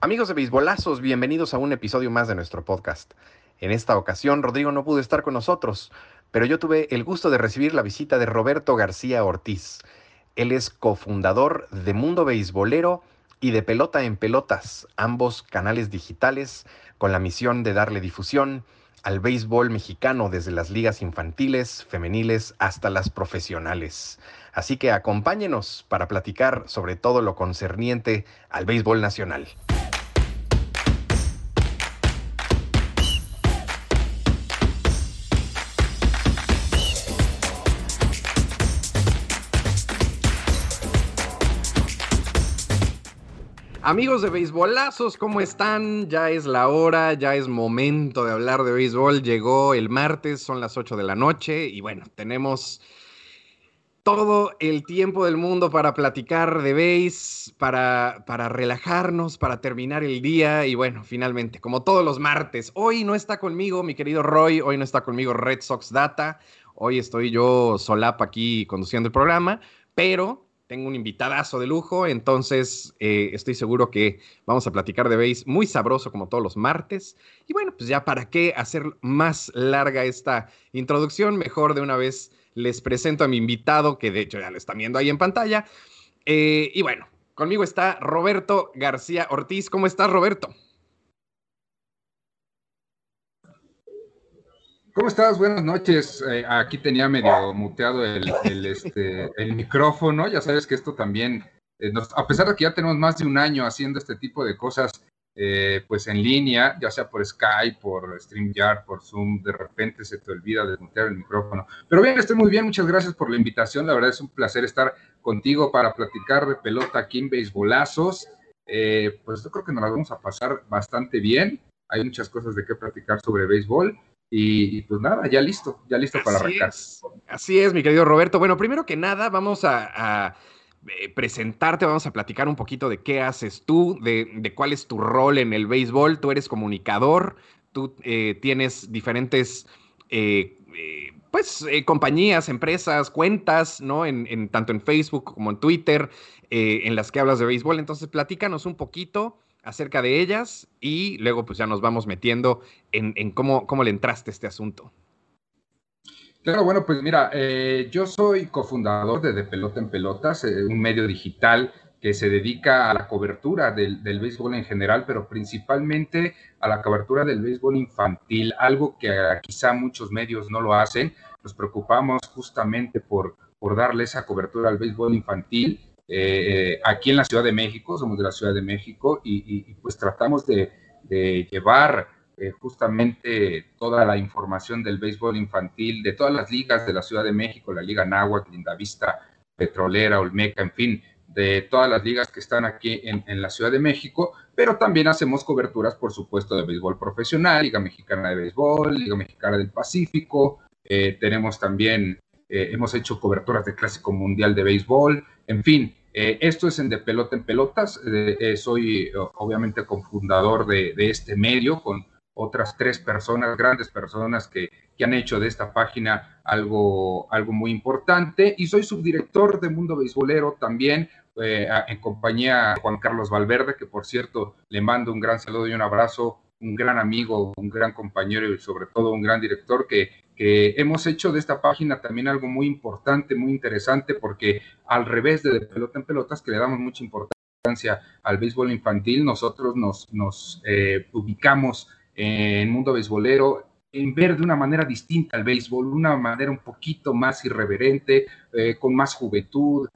Amigos de Beisbolazos, bienvenidos a un episodio más de nuestro podcast. En esta ocasión, Rodrigo no pudo estar con nosotros, pero yo tuve el gusto de recibir la visita de Roberto García Ortiz. Él es cofundador de Mundo Beisbolero y de Pelota en Pelotas, ambos canales digitales con la misión de darle difusión al béisbol mexicano desde las ligas infantiles, femeniles hasta las profesionales. Así que acompáñenos para platicar sobre todo lo concerniente al béisbol nacional. Amigos de beisbolazos, ¿cómo están? Ya es la hora, ya es momento de hablar de béisbol. Llegó el martes, son las 8 de la noche y bueno, tenemos todo el tiempo del mundo para platicar de béis, para, para relajarnos, para terminar el día y bueno, finalmente, como todos los martes, hoy no está conmigo mi querido Roy, hoy no está conmigo Red Sox Data, hoy estoy yo solapa aquí conduciendo el programa, pero tengo un invitadazo de lujo, entonces eh, estoy seguro que vamos a platicar de base muy sabroso como todos los martes. Y bueno, pues ya para qué hacer más larga esta introducción, mejor de una vez les presento a mi invitado, que de hecho ya lo están viendo ahí en pantalla. Eh, y bueno, conmigo está Roberto García Ortiz. ¿Cómo estás, Roberto? ¿Cómo estás? Buenas noches. Eh, aquí tenía medio muteado el, este, el, micrófono. Ya sabes que esto también, eh, a pesar de que ya tenemos más de un año haciendo este tipo de cosas, eh, pues en línea, ya sea por Skype, por StreamYard, por Zoom, de repente se te olvida desmutear el micrófono. Pero bien, estoy muy bien. Muchas gracias por la invitación. La verdad es un placer estar contigo para platicar de pelota aquí en Beisbolazos. pues yo creo que nos la vamos a pasar bastante bien. Hay muchas cosas de qué platicar sobre béisbol. Y, pues nada, ya listo, ya listo para arrancar. Así es, mi querido Roberto. Bueno, primero que nada, vamos a, eh, presentarte, vamos a platicar un poquito de qué haces tú, de, cuál es tu rol en el béisbol. Tú eres comunicador, tú eh, tienes diferentes, eh, pues, compañías, empresas, cuentas, ¿no? En, tanto en Facebook como en Twitter, en las que hablas de béisbol. Entonces, platícanos un poquito acerca de ellas y luego pues ya nos vamos metiendo en, cómo, cómo, le entraste este asunto. Claro, bueno, pues mira, eh, yo soy cofundador de De Pelota en Pelotas, eh, un medio digital que se dedica a la cobertura del, del, béisbol en general, pero principalmente a la cobertura del béisbol infantil, algo que quizá muchos medios no lo hacen. Nos preocupamos justamente por, por darle esa cobertura al béisbol infantil eh, aquí en la Ciudad de México, somos de la Ciudad de México y, pues tratamos de, llevar eh, justamente toda la información del béisbol infantil de todas las ligas de la Ciudad de México, la Liga Náhuatl, Lindavista, Petrolera, Olmeca, en fin, de todas las ligas que están aquí en, la Ciudad de México, pero también hacemos coberturas, por supuesto, de béisbol profesional, Liga Mexicana de Béisbol, Liga Mexicana del Pacífico, eh, tenemos también, hemos hecho coberturas de Clásico Mundial de Béisbol, en fin, eh, esto es en De Pelota en Pelotas. Eh, eh, soy obviamente cofundador de, este medio con otras tres personas, grandes personas que, que, han hecho de esta página algo, algo muy importante. Y soy subdirector de Mundo Beisbolero también, en compañía de Juan Carlos Valverde, que por cierto le mando un gran saludo y un abrazo, un gran amigo, un gran compañero y sobre todo un gran director que que hemos hecho de esta página también algo muy importante, muy interesante, porque al revés de, de pelota en pelotas, que le damos mucha importancia al béisbol infantil, nosotros nos, nos eh, ubicamos en mundo beisbolero en ver de una manera distinta al béisbol, una manera un poquito más irreverente, eh, con más juventud,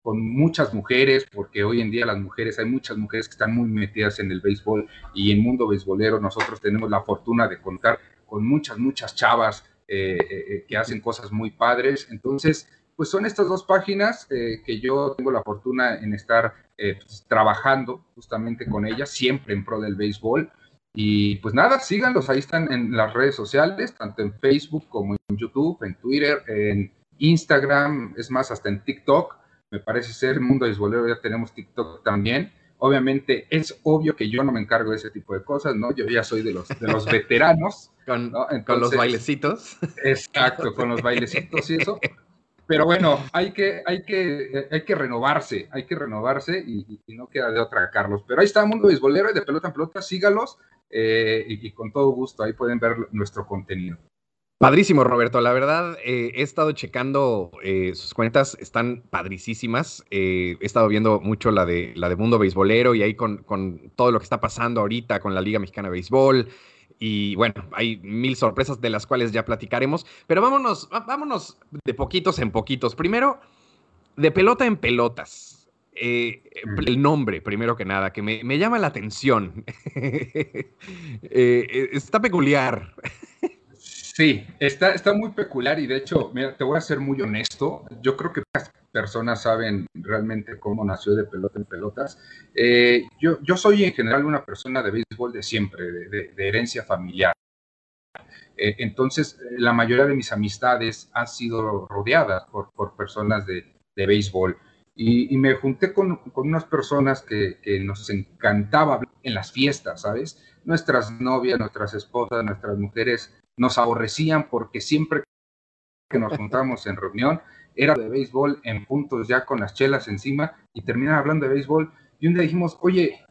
con muchas mujeres, porque hoy en día las mujeres, hay muchas mujeres que están muy metidas en el béisbol y en mundo beisbolero. Nosotros tenemos la fortuna de contar con muchas, muchas chavas eh, eh, que hacen cosas muy padres. Entonces, pues son estas dos páginas eh, que yo tengo la fortuna en estar pues, trabajando justamente con ellas, siempre en pro del béisbol. Y pues nada, síganlos, ahí están en las redes sociales, tanto en Facebook como en YouTube, en Twitter, en Instagram, es más, hasta en TikTok. Me parece ser el mundo beisbolero, ya tenemos TikTok también. Obviamente es obvio que yo no me encargo de ese tipo de cosas, ¿no? Yo ya soy de los, de los veteranos. con, con, los bailecitos. Exacto, con los bailecitos y eso. pero bueno, hay que, hay que, hay que renovarse, hay que renovarse y, no queda de otra, Carlos. Pero ahí está Mundo Beisbolero y de pelota en pelota, sígalos eh, y, con todo gusto ahí pueden ver nuestro contenido. Padrísimo, Roberto. La verdad, eh, he estado checando eh, sus cuentas, están padricísimas. he estado viendo mucho la de, la de Mundo Beisbolero y ahí con, con todo lo que está pasando ahorita con la Liga Mexicana de Béisbol, y bueno, hay mil sorpresas de las cuales ya platicaremos, pero vámonos, vámonos de poquitos en poquitos. Primero, de pelota en pelotas. Eh, el nombre, primero que nada, que me, llama la atención. Eh, está peculiar. Sí, está, está muy peculiar y de hecho, mira, te voy a ser muy honesto. Yo creo que pocas personas saben realmente cómo nació de pelota en pelotas. Eh, yo, yo soy en general una persona de béisbol de siempre, de, herencia familiar. Eh, entonces, la mayoría de mis amistades han sido rodeadas por, por personas de, de béisbol. Y, y, me junté con, con unas personas que, que, nos encantaba en las fiestas, ¿sabes? Nuestras novias, nuestras esposas, nuestras mujeres nos aborrecían porque siempre que nos juntamos en reunión era de béisbol en puntos ya con las chelas encima y terminaban hablando de béisbol y un día dijimos, oye,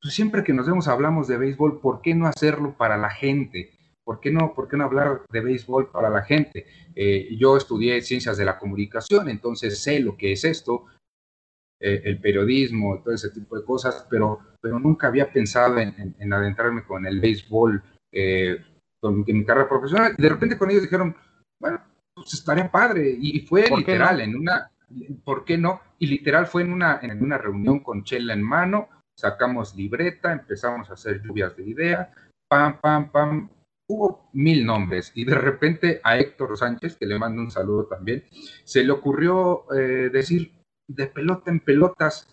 pues siempre que nos vemos hablamos de béisbol, ¿por qué no hacerlo para la gente? ¿Por qué no, por qué no hablar de béisbol para la gente? Eh, yo estudié ciencias de la comunicación, entonces sé lo que es esto, eh, el periodismo, todo ese tipo de cosas, pero, pero nunca había pensado en, adentrarme con el béisbol eh, con, mi carrera profesional. Y de repente con ellos dijeron, bueno, pues estaría padre. Y fue literal, en una, ¿por qué no? Y literal fue en una, en una reunión con chela en mano, sacamos libreta, empezamos a hacer lluvias de ideas, pam, pam, pam. Hubo mil nombres y de repente a Héctor Sánchez, que le mando un saludo también, se le ocurrió eh, decir de pelota en pelotas.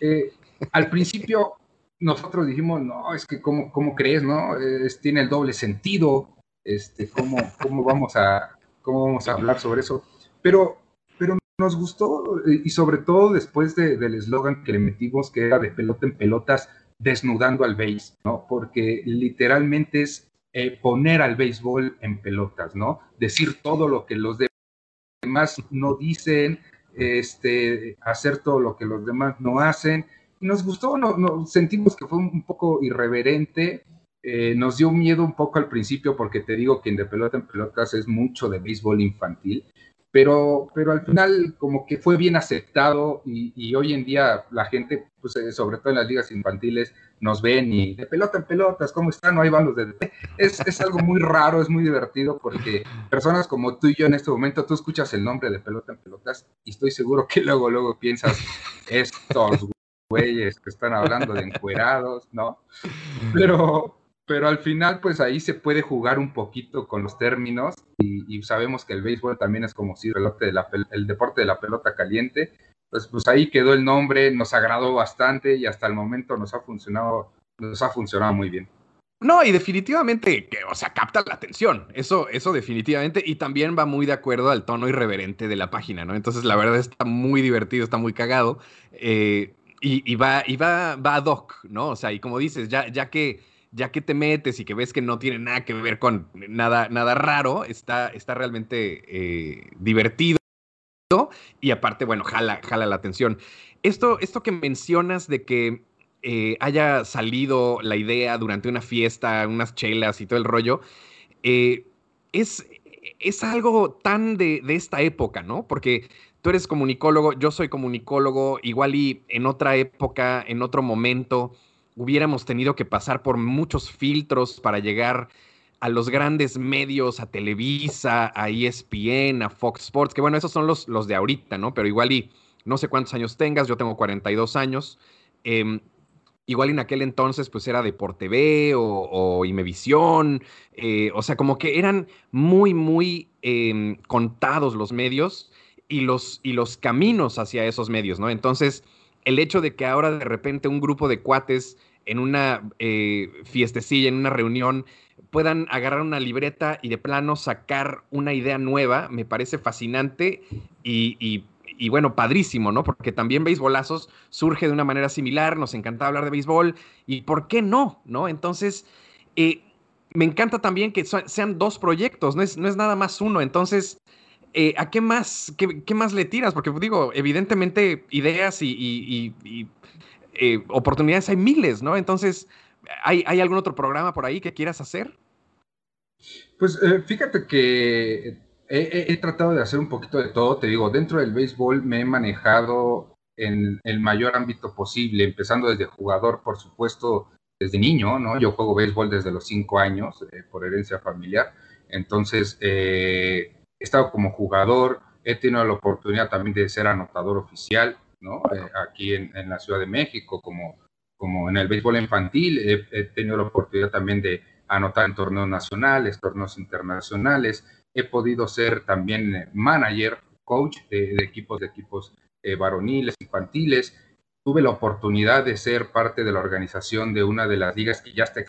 Eh, al principio nosotros dijimos, no, es que cómo, cómo crees, ¿no? Es, tiene el doble sentido, este, ¿cómo, cómo, vamos a, ¿cómo vamos a hablar sobre eso? Pero, pero nos gustó y sobre todo después del eslogan que le metimos, que era de pelota en pelotas, desnudando al béis, ¿no? Porque literalmente es eh, poner al béisbol en pelotas, ¿no? Decir todo lo que los demás no dicen, este, hacer todo lo que los demás no hacen nos gustó, no, sentimos que fue un poco irreverente, eh, nos dio miedo un poco al principio porque te digo que en de pelota en pelotas es mucho de béisbol infantil, pero, pero al final como que fue bien aceptado y, hoy en día la gente, pues, eh, sobre todo en las ligas infantiles, nos ven y de pelota en pelotas, ¿cómo están? No hay balos de... Es, es algo muy raro, es muy divertido porque personas como tú y yo en este momento, tú escuchas el nombre de pelota en pelotas y estoy seguro que luego, luego piensas, estos güeyes que están hablando de encuerados, ¿no? Pero, pero al final, pues ahí se puede jugar un poquito con los términos y, sabemos que el béisbol también es como si el, deporte de la pelota caliente. Pues, pues ahí quedó el nombre, nos agradó bastante y hasta el momento nos ha funcionado, nos ha funcionado muy bien. No, y definitivamente, que, o sea, capta la atención. Eso, eso definitivamente. Y también va muy de acuerdo al tono irreverente de la página, ¿no? Entonces, la verdad está muy divertido, está muy cagado. Eh, y, va, y va, va ad hoc, ¿no? O sea, y como dices, ya, ya que ya que te metes y que ves que no tiene nada que ver con nada, nada raro, está, está realmente eh, divertido y aparte, bueno, jala, jala la atención. Esto, esto que mencionas de que eh, haya salido la idea durante una fiesta, unas chelas y todo el rollo, eh, es, es algo tan de, de, esta época, ¿no? Porque tú eres comunicólogo, yo soy comunicólogo, igual y en otra época, en otro momento, hubiéramos tenido que pasar por muchos filtros para llegar a los grandes medios, a Televisa, a ESPN, a Fox Sports, que bueno, esos son los, los de ahorita, ¿no? Pero igual y no sé cuántos años tengas, yo tengo 42 años. Em, igual en aquel entonces pues era Deporte TV o, o Imevisión, eh, o sea, como que eran muy, muy em, contados los medios y los, y los caminos hacia esos medios, ¿no? Entonces, el hecho de que ahora de repente un grupo de cuates en una eh, fiestecilla, en una reunión, puedan agarrar una libreta y de plano sacar una idea nueva, me parece fascinante y, bueno, padrísimo, ¿no? Porque también Béisbolazos surge de una manera similar, nos encanta hablar de béisbol y ¿por qué no? ¿No? Entonces, eh, me encanta también que sean dos proyectos, no es, no es nada más uno, entonces eh, ¿a qué más, qué, más le tiras? Porque digo, evidentemente ideas y, eh, oportunidades hay miles, ¿no? Entonces, ¿hay, algún otro programa por ahí que quieras hacer? Pues eh, fíjate que he, tratado de hacer un poquito de todo, te digo, dentro del béisbol me he manejado en el mayor ámbito posible, empezando desde jugador, por supuesto, desde niño, ¿no? Yo juego béisbol desde los cinco años por herencia familiar, entonces he estado como jugador, he tenido la oportunidad también de ser anotador oficial, ¿no? Eh, aquí en, la Ciudad de México, como, como en el béisbol infantil, he, tenido la oportunidad también de anotar en torneos nacionales, torneos internacionales, he podido ser también eh, manager, coach de, equipos, de equipos eh, varoniles, infantiles, tuve la oportunidad de ser parte de la organización de una de las ligas que ya está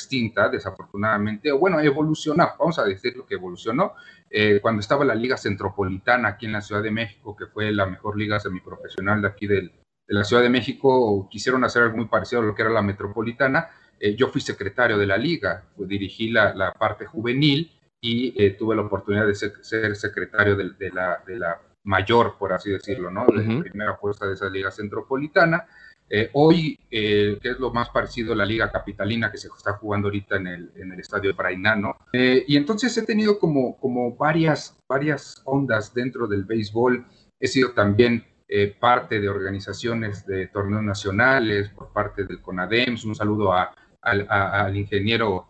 extinta, desafortunadamente, o bueno, evolucionó, vamos a decir lo que evolucionó, eh, cuando estaba la Liga Centropolitana aquí en la Ciudad de México, que fue la mejor liga semiprofesional de aquí de la Ciudad de México, quisieron hacer algo muy parecido a lo que era la Metropolitana, eh, yo fui secretario de la liga, pues, dirigí la, parte juvenil y eh, tuve la oportunidad de ser, secretario de, la, de la mayor, por así decirlo, ¿no? De la primera fuerza de esa liga centropolitana. Eh, hoy, eh, que es lo más parecido a la Liga Capitalina que se está jugando ahorita en el, en el Estadio Brainano. Eh, y entonces he tenido como, como varias, varias ondas dentro del béisbol. He sido también parte de organizaciones de torneos nacionales por parte del CONADEMS. Un saludo a, al ingeniero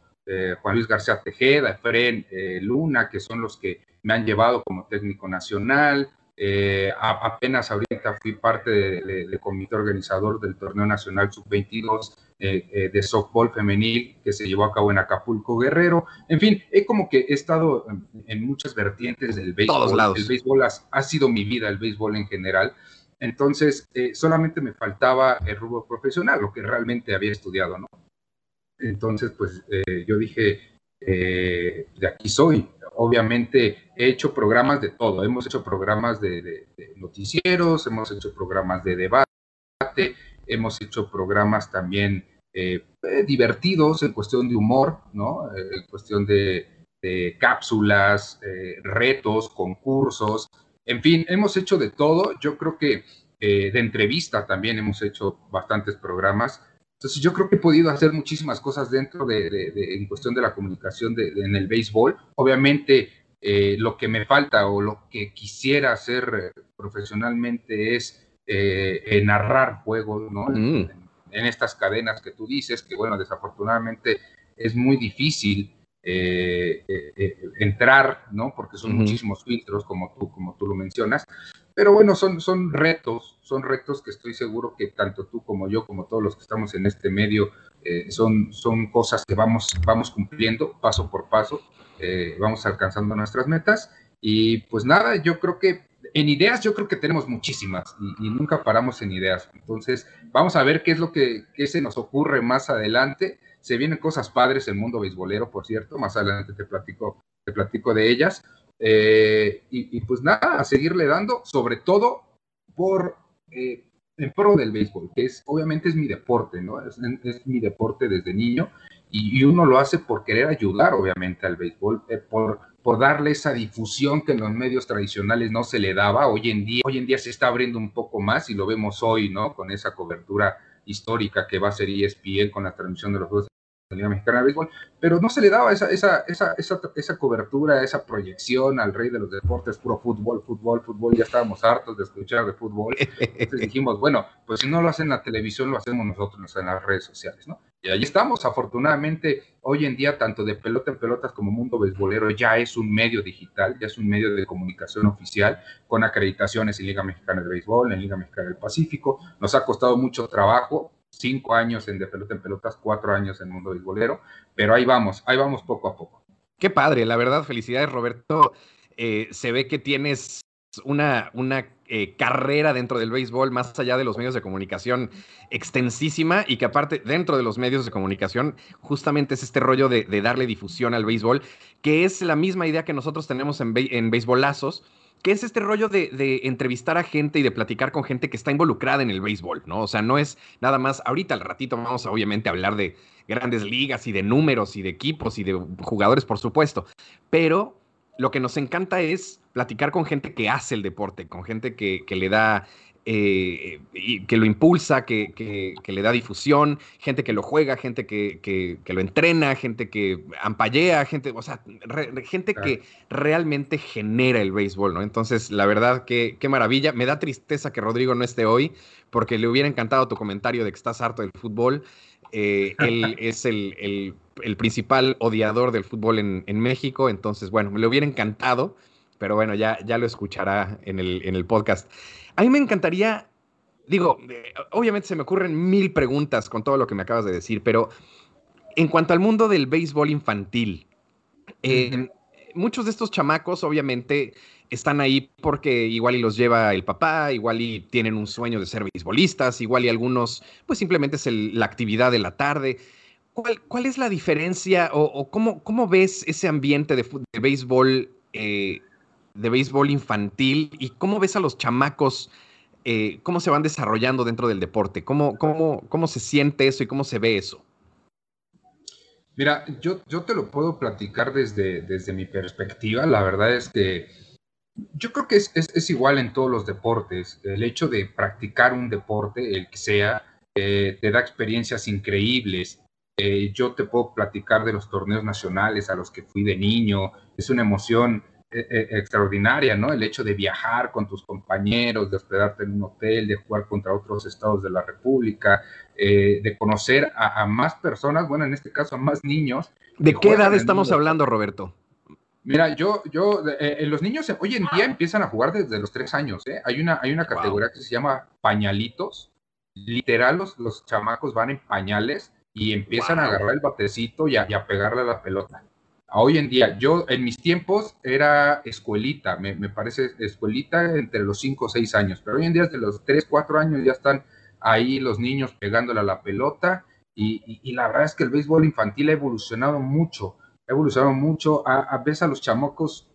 Juan Luis García Tejeda, Efren Luna, que son los que me han llevado como técnico nacional. Eh, apenas ahorita fui parte del comité organizador del torneo nacional sub-22 eh, eh, de softball femenil que se llevó a cabo en Acapulco Guerrero. En fin, he como que he estado en, muchas vertientes del béisbol. El béisbol ha, sido mi vida, el béisbol en general. Entonces, solamente me faltaba el rubro profesional, lo que realmente había estudiado, ¿no? Entonces, pues yo dije, de aquí soy, obviamente he hecho programas de todo, hemos hecho programas de, noticieros, hemos hecho programas de debate, hemos hecho programas también eh, eh, divertidos en cuestión de humor, ¿no? Eh, en cuestión de, cápsulas, retos, concursos, en fin, hemos hecho de todo. Yo creo que de entrevista también hemos hecho bastantes programas. Entonces yo creo que he podido hacer muchísimas cosas dentro de, en cuestión de la comunicación en el béisbol. Obviamente eh, lo que me falta o lo que quisiera hacer eh, profesionalmente es eh, narrar juegos, ¿no? Mm. En, estas cadenas que tú dices, que bueno, desafortunadamente es muy difícil entrar, ¿no? Porque son muchísimos filtros, como tú, como tú lo mencionas. Pero bueno, son, son retos, son retos que estoy seguro que tanto tú como yo, como todos los que estamos en este medio, eh, son, son cosas que vamos, vamos cumpliendo paso por paso, eh, vamos alcanzando nuestras metas. Y pues nada, yo creo que en ideas yo creo que tenemos muchísimas y, nunca paramos en ideas. Entonces, vamos a ver qué es lo que qué se nos ocurre más adelante. Se vienen cosas padres el mundo beisbolero, por cierto, más adelante te platico, te platico de ellas. Eh, y, pues nada, a seguirle dando, sobre todo por eh, en pro del béisbol, que es obviamente es mi deporte, ¿no? Es, mi deporte desde niño y, uno lo hace por querer ayudar, obviamente, al béisbol, eh, por, por darle esa difusión que en los medios tradicionales no se le daba. Hoy en día, hoy en día se está abriendo un poco más y lo vemos hoy, ¿no? Con esa cobertura histórica que va a ser ESPN con la transmisión de los Juegos la Liga Mexicana de Béisbol, pero no se le daba esa, esa, esa, esa, esa cobertura, esa proyección al rey de los deportes, puro fútbol, fútbol, fútbol, ya estábamos hartos de escuchar de fútbol, entonces dijimos, bueno, pues si no lo hacen en la televisión, lo hacemos nosotros en las redes sociales, ¿no? Y ahí estamos, afortunadamente, hoy en día, tanto de pelota en pelotas como mundo beisbolero, ya es un medio digital, ya es un medio de comunicación oficial, con acreditaciones en Liga Mexicana de Béisbol, en Liga Mexicana del Pacífico, nos ha costado mucho trabajo, cinco años en de pelota en pelotas, cuatro años en mundo beisbolero, pero ahí vamos, ahí vamos poco a poco. Qué padre, la verdad, felicidades Roberto. Eh, se ve que tienes una, una eh, carrera dentro del béisbol, más allá de los medios de comunicación, extensísima y que aparte dentro de los medios de comunicación justamente es este rollo de, darle difusión al béisbol, que es la misma idea que nosotros tenemos en, en Béisbolazos que es este rollo de, entrevistar a gente y de platicar con gente que está involucrada en el béisbol, ¿no? O sea, no es nada más, ahorita al ratito vamos a obviamente hablar de grandes ligas y de números y de equipos y de jugadores, por supuesto, pero lo que nos encanta es platicar con gente que hace el deporte, con gente que, le da, eh, y que lo impulsa, que, le da difusión, gente que lo juega, gente que, lo entrena, gente que ampallea, gente, o sea, gente que realmente genera el béisbol, ¿no? Entonces, la verdad, que qué maravilla. Me da tristeza que Rodrigo no esté hoy, porque le hubiera encantado tu comentario de que estás harto del fútbol. Eh, él es el, principal odiador del fútbol en, México, entonces, bueno, me le hubiera encantado, pero bueno, ya, ya lo escuchará en el, en el podcast. A mí me encantaría, digo, eh, obviamente se me ocurren mil preguntas con todo lo que me acabas de decir, pero en cuanto al mundo del béisbol infantil, eh, muchos de estos chamacos, obviamente, están ahí porque igual y los lleva el papá, igual y tienen un sueño de ser beisbolistas, igual y algunos, pues simplemente es la actividad de la tarde. ¿Cuál, es la diferencia o, cómo, cómo, ves ese ambiente de, béisbol, eh, de béisbol infantil y cómo ves a los chamacos, eh, cómo se van desarrollando dentro del deporte? ¿Cómo, cómo, ¿Cómo se siente eso y cómo se ve eso? Mira, yo, yo te lo puedo platicar desde, desde mi perspectiva. La verdad es que yo creo que es, igual en todos los deportes. El hecho de practicar un deporte, el que sea, eh, te da experiencias increíbles. Eh, yo te puedo platicar de los torneos nacionales a los que fui de niño. Es una emoción eh, extraordinaria, ¿no? El hecho de viajar con tus compañeros, de hospedarte en un hotel, de jugar contra otros estados de la República, de conocer a, a, más personas, bueno, en este caso a más niños. ¿De qué edad estamos hablando, Roberto? Mira, yo, yo, eh, eh, los niños hoy en día empiezan a jugar desde los tres años, ¿eh? Hay una, hay una categoría que se llama pañalitos. Literal, los, los chamacos van en pañales y empiezan a agarrar el batecito y a, pegarle a la pelota. Hoy en día, yo en mis tiempos era escuelita, me, parece escuelita entre los cinco o seis años, pero hoy en día desde los tres, cuatro años ya están ahí los niños pegándole a la pelota y, y la verdad es que el béisbol infantil ha evolucionado mucho ha evolucionado mucho, a, a veces a los chamocos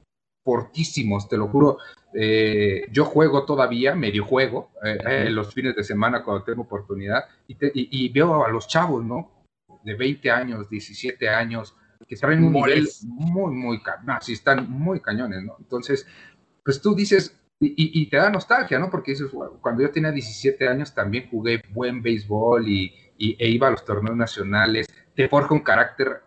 fortísimos, te lo juro. Eh, yo juego todavía, medio juego, eh, eh, los fines de semana cuando tengo oportunidad, y, veo a los chavos, ¿no? De 20 años, 17 años, que traen un nivel muy, muy, no, sí están muy cañones, ¿no? Entonces, pues tú dices, y, te da nostalgia, ¿no? Porque dices, cuando yo tenía 17 años también jugué buen béisbol y, e iba a los torneos nacionales, te forja un carácter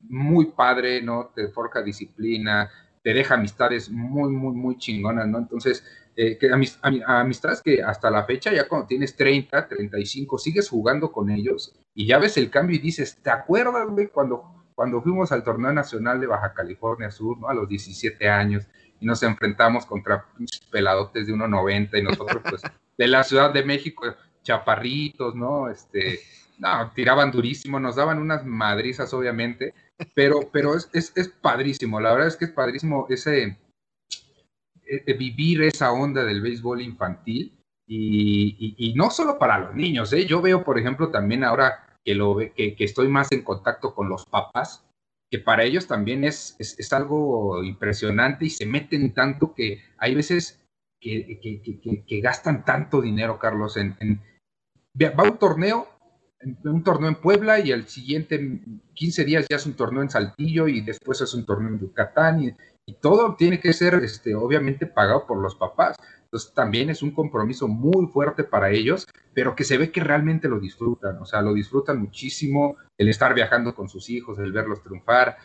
muy padre, ¿no? Te forja disciplina, te deja amistades muy, muy, muy chingonas, ¿no? Entonces, eh, que amistades que hasta la fecha, ya cuando tienes 30, 35, sigues jugando con ellos y ya ves el cambio y dices, ¿te acuerdas, güey, cuando, cuando fuimos al torneo nacional de Baja California Sur, ¿no? A los 17 años y nos enfrentamos contra peladotes de 1.90 y nosotros, pues, de la Ciudad de México, chaparritos, ¿no? Este, no, tiraban durísimo, nos daban unas madrizas, obviamente, pero, pero es, es, padrísimo, la verdad es que es padrísimo ese e, e, vivir esa onda del béisbol infantil y, no solo para los niños, ¿eh? yo veo, por ejemplo, también ahora que, lo, que, que estoy más en contacto con los papás, que para ellos también es, es, algo impresionante y se meten tanto que hay veces que, que gastan tanto dinero, Carlos, en, en, va un torneo un torneo en Puebla y el siguiente 15 días ya es un torneo en Saltillo y después es un torneo en Yucatán y, todo tiene que ser este, obviamente pagado por los papás. Entonces también es un compromiso muy fuerte para ellos, pero que se ve que realmente lo disfrutan, o sea, lo disfrutan muchísimo el estar viajando con sus hijos, el verlos triunfar.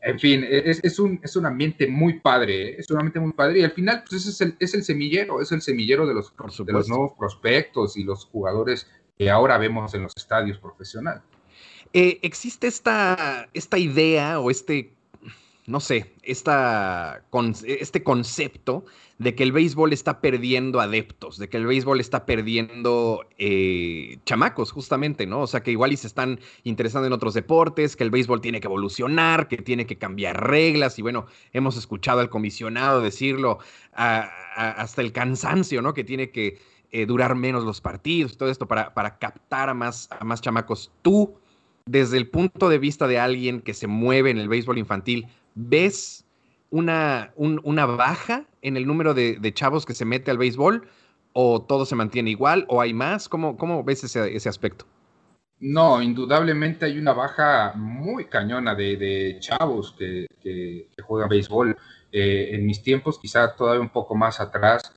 En fin, es, un, es un ambiente muy padre, ¿eh? es un ambiente muy padre y al final pues es el, es el semillero, es el semillero de los, de los nuevos prospectos y los jugadores que ahora vemos en los estadios profesionales. Eh, ¿Existe esta, esta idea o este, no sé, esta, este concepto de que el béisbol está perdiendo adeptos, de que el béisbol está perdiendo eh, chamacos, justamente, ¿no? O sea, que igual y se están interesando en otros deportes, que el béisbol tiene que evolucionar, que tiene que cambiar reglas, y bueno, hemos escuchado al comisionado decirlo hasta el cansancio, ¿no? Que tiene que eh, durar menos los partidos, todo esto para, para captar a más, a más chamacos. Tú, desde el punto de vista de alguien que se mueve en el béisbol infantil, ¿ves una, una baja en el número de, chavos que se mete al béisbol? ¿O todo se mantiene igual? ¿O hay más? ¿Cómo, cómo ves ese, aspecto? No, indudablemente hay una baja muy cañona de, chavos que, que, juegan béisbol. en mis tiempos, quizá todavía un poco más atrás,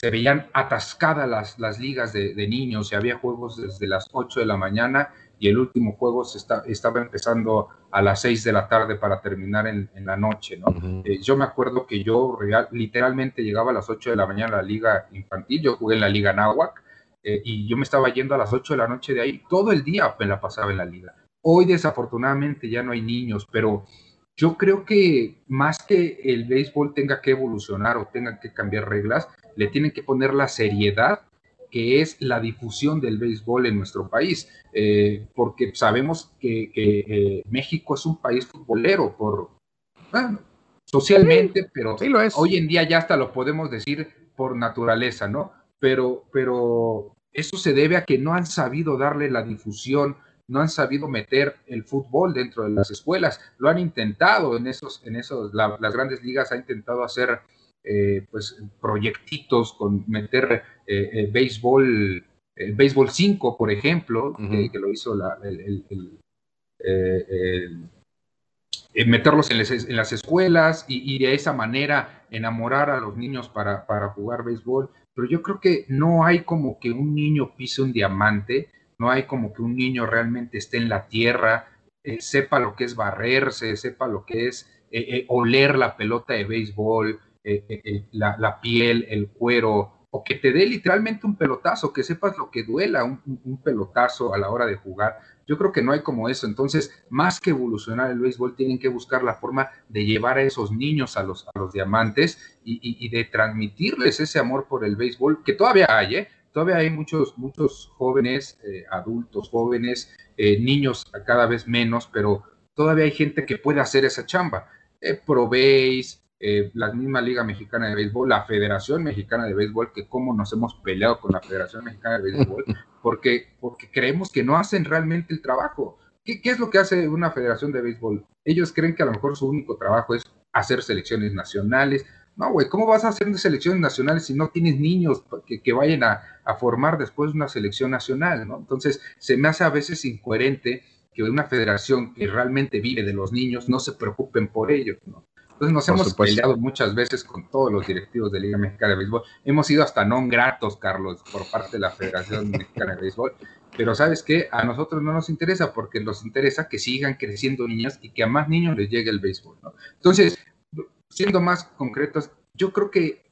se veían atascadas las, las ligas de, niños y había juegos desde las 8 de la mañana y el último juego se está, estaba empezando a las 6 de la tarde para terminar en, la noche, ¿no? Eh, yo me acuerdo que yo real, literalmente llegaba a las 8 de la mañana a la liga infantil, yo jugué en la liga Nahuac eh, y yo me estaba yendo a las 8 de la noche de ahí, todo el día me la pasaba en la liga. Hoy desafortunadamente ya no hay niños, pero yo creo que más que el béisbol tenga que evolucionar o tenga que cambiar reglas, le tienen que poner la seriedad que es la difusión del béisbol en nuestro país, eh, porque sabemos que, eh, México es un país futbolero por socialmente, pero hoy en día ya hasta lo podemos decir por naturaleza, ¿no? Pero, pero eso se debe a que no han sabido darle la difusión, no han sabido meter el fútbol dentro de las escuelas, lo han intentado en esos, en esos, las grandes ligas han intentado hacer eh, pues proyectitos con meter eh, eh béisbol, el béisbol 5, por ejemplo, que, lo hizo la, el, eh, meterlos en las, escuelas y, de esa manera enamorar a los niños para, para jugar béisbol. Pero yo creo que no hay como que un niño pise un diamante, no hay como que un niño realmente esté en la tierra, sepa lo que es barrerse, sepa lo que es oler la pelota de béisbol, eh, eh, eh, la, piel, el cuero, o que te dé literalmente un pelotazo, que sepas lo que duela un, pelotazo a la hora de jugar. Yo creo que no hay como eso. Entonces, más que evolucionar el béisbol, tienen que buscar la forma de llevar a esos niños a los, diamantes y, de transmitirles ese amor por el béisbol, que todavía hay, ¿eh? Todavía hay muchos, muchos jóvenes, adultos jóvenes, niños cada vez menos, pero todavía hay gente que puede hacer esa chamba. probéis, eh, la misma Liga Mexicana de Béisbol, la Federación Mexicana de Béisbol, que cómo nos hemos peleado con la Federación Mexicana de Béisbol, porque, porque creemos que no hacen realmente el trabajo. ¿Qué, ¿Qué, es lo que hace una federación de béisbol? Ellos creen que a lo mejor su único trabajo es hacer selecciones nacionales. No, güey, ¿cómo vas a hacer selecciones nacionales si no tienes niños que, que vayan a, a, formar después una selección nacional? ¿no? Entonces, se me hace a veces incoherente que una federación que realmente vive de los niños no se preocupen por ellos. ¿no? Entonces nos hemos peleado muchas veces con todos los directivos de Liga Mexicana de Béisbol. Hemos sido hasta no gratos, Carlos, por parte de la Federación Mexicana de Béisbol. Pero sabes qué, a nosotros no nos interesa porque nos interesa que sigan creciendo niñas y que a más niños les llegue el béisbol. Entonces, siendo más concretos, yo creo que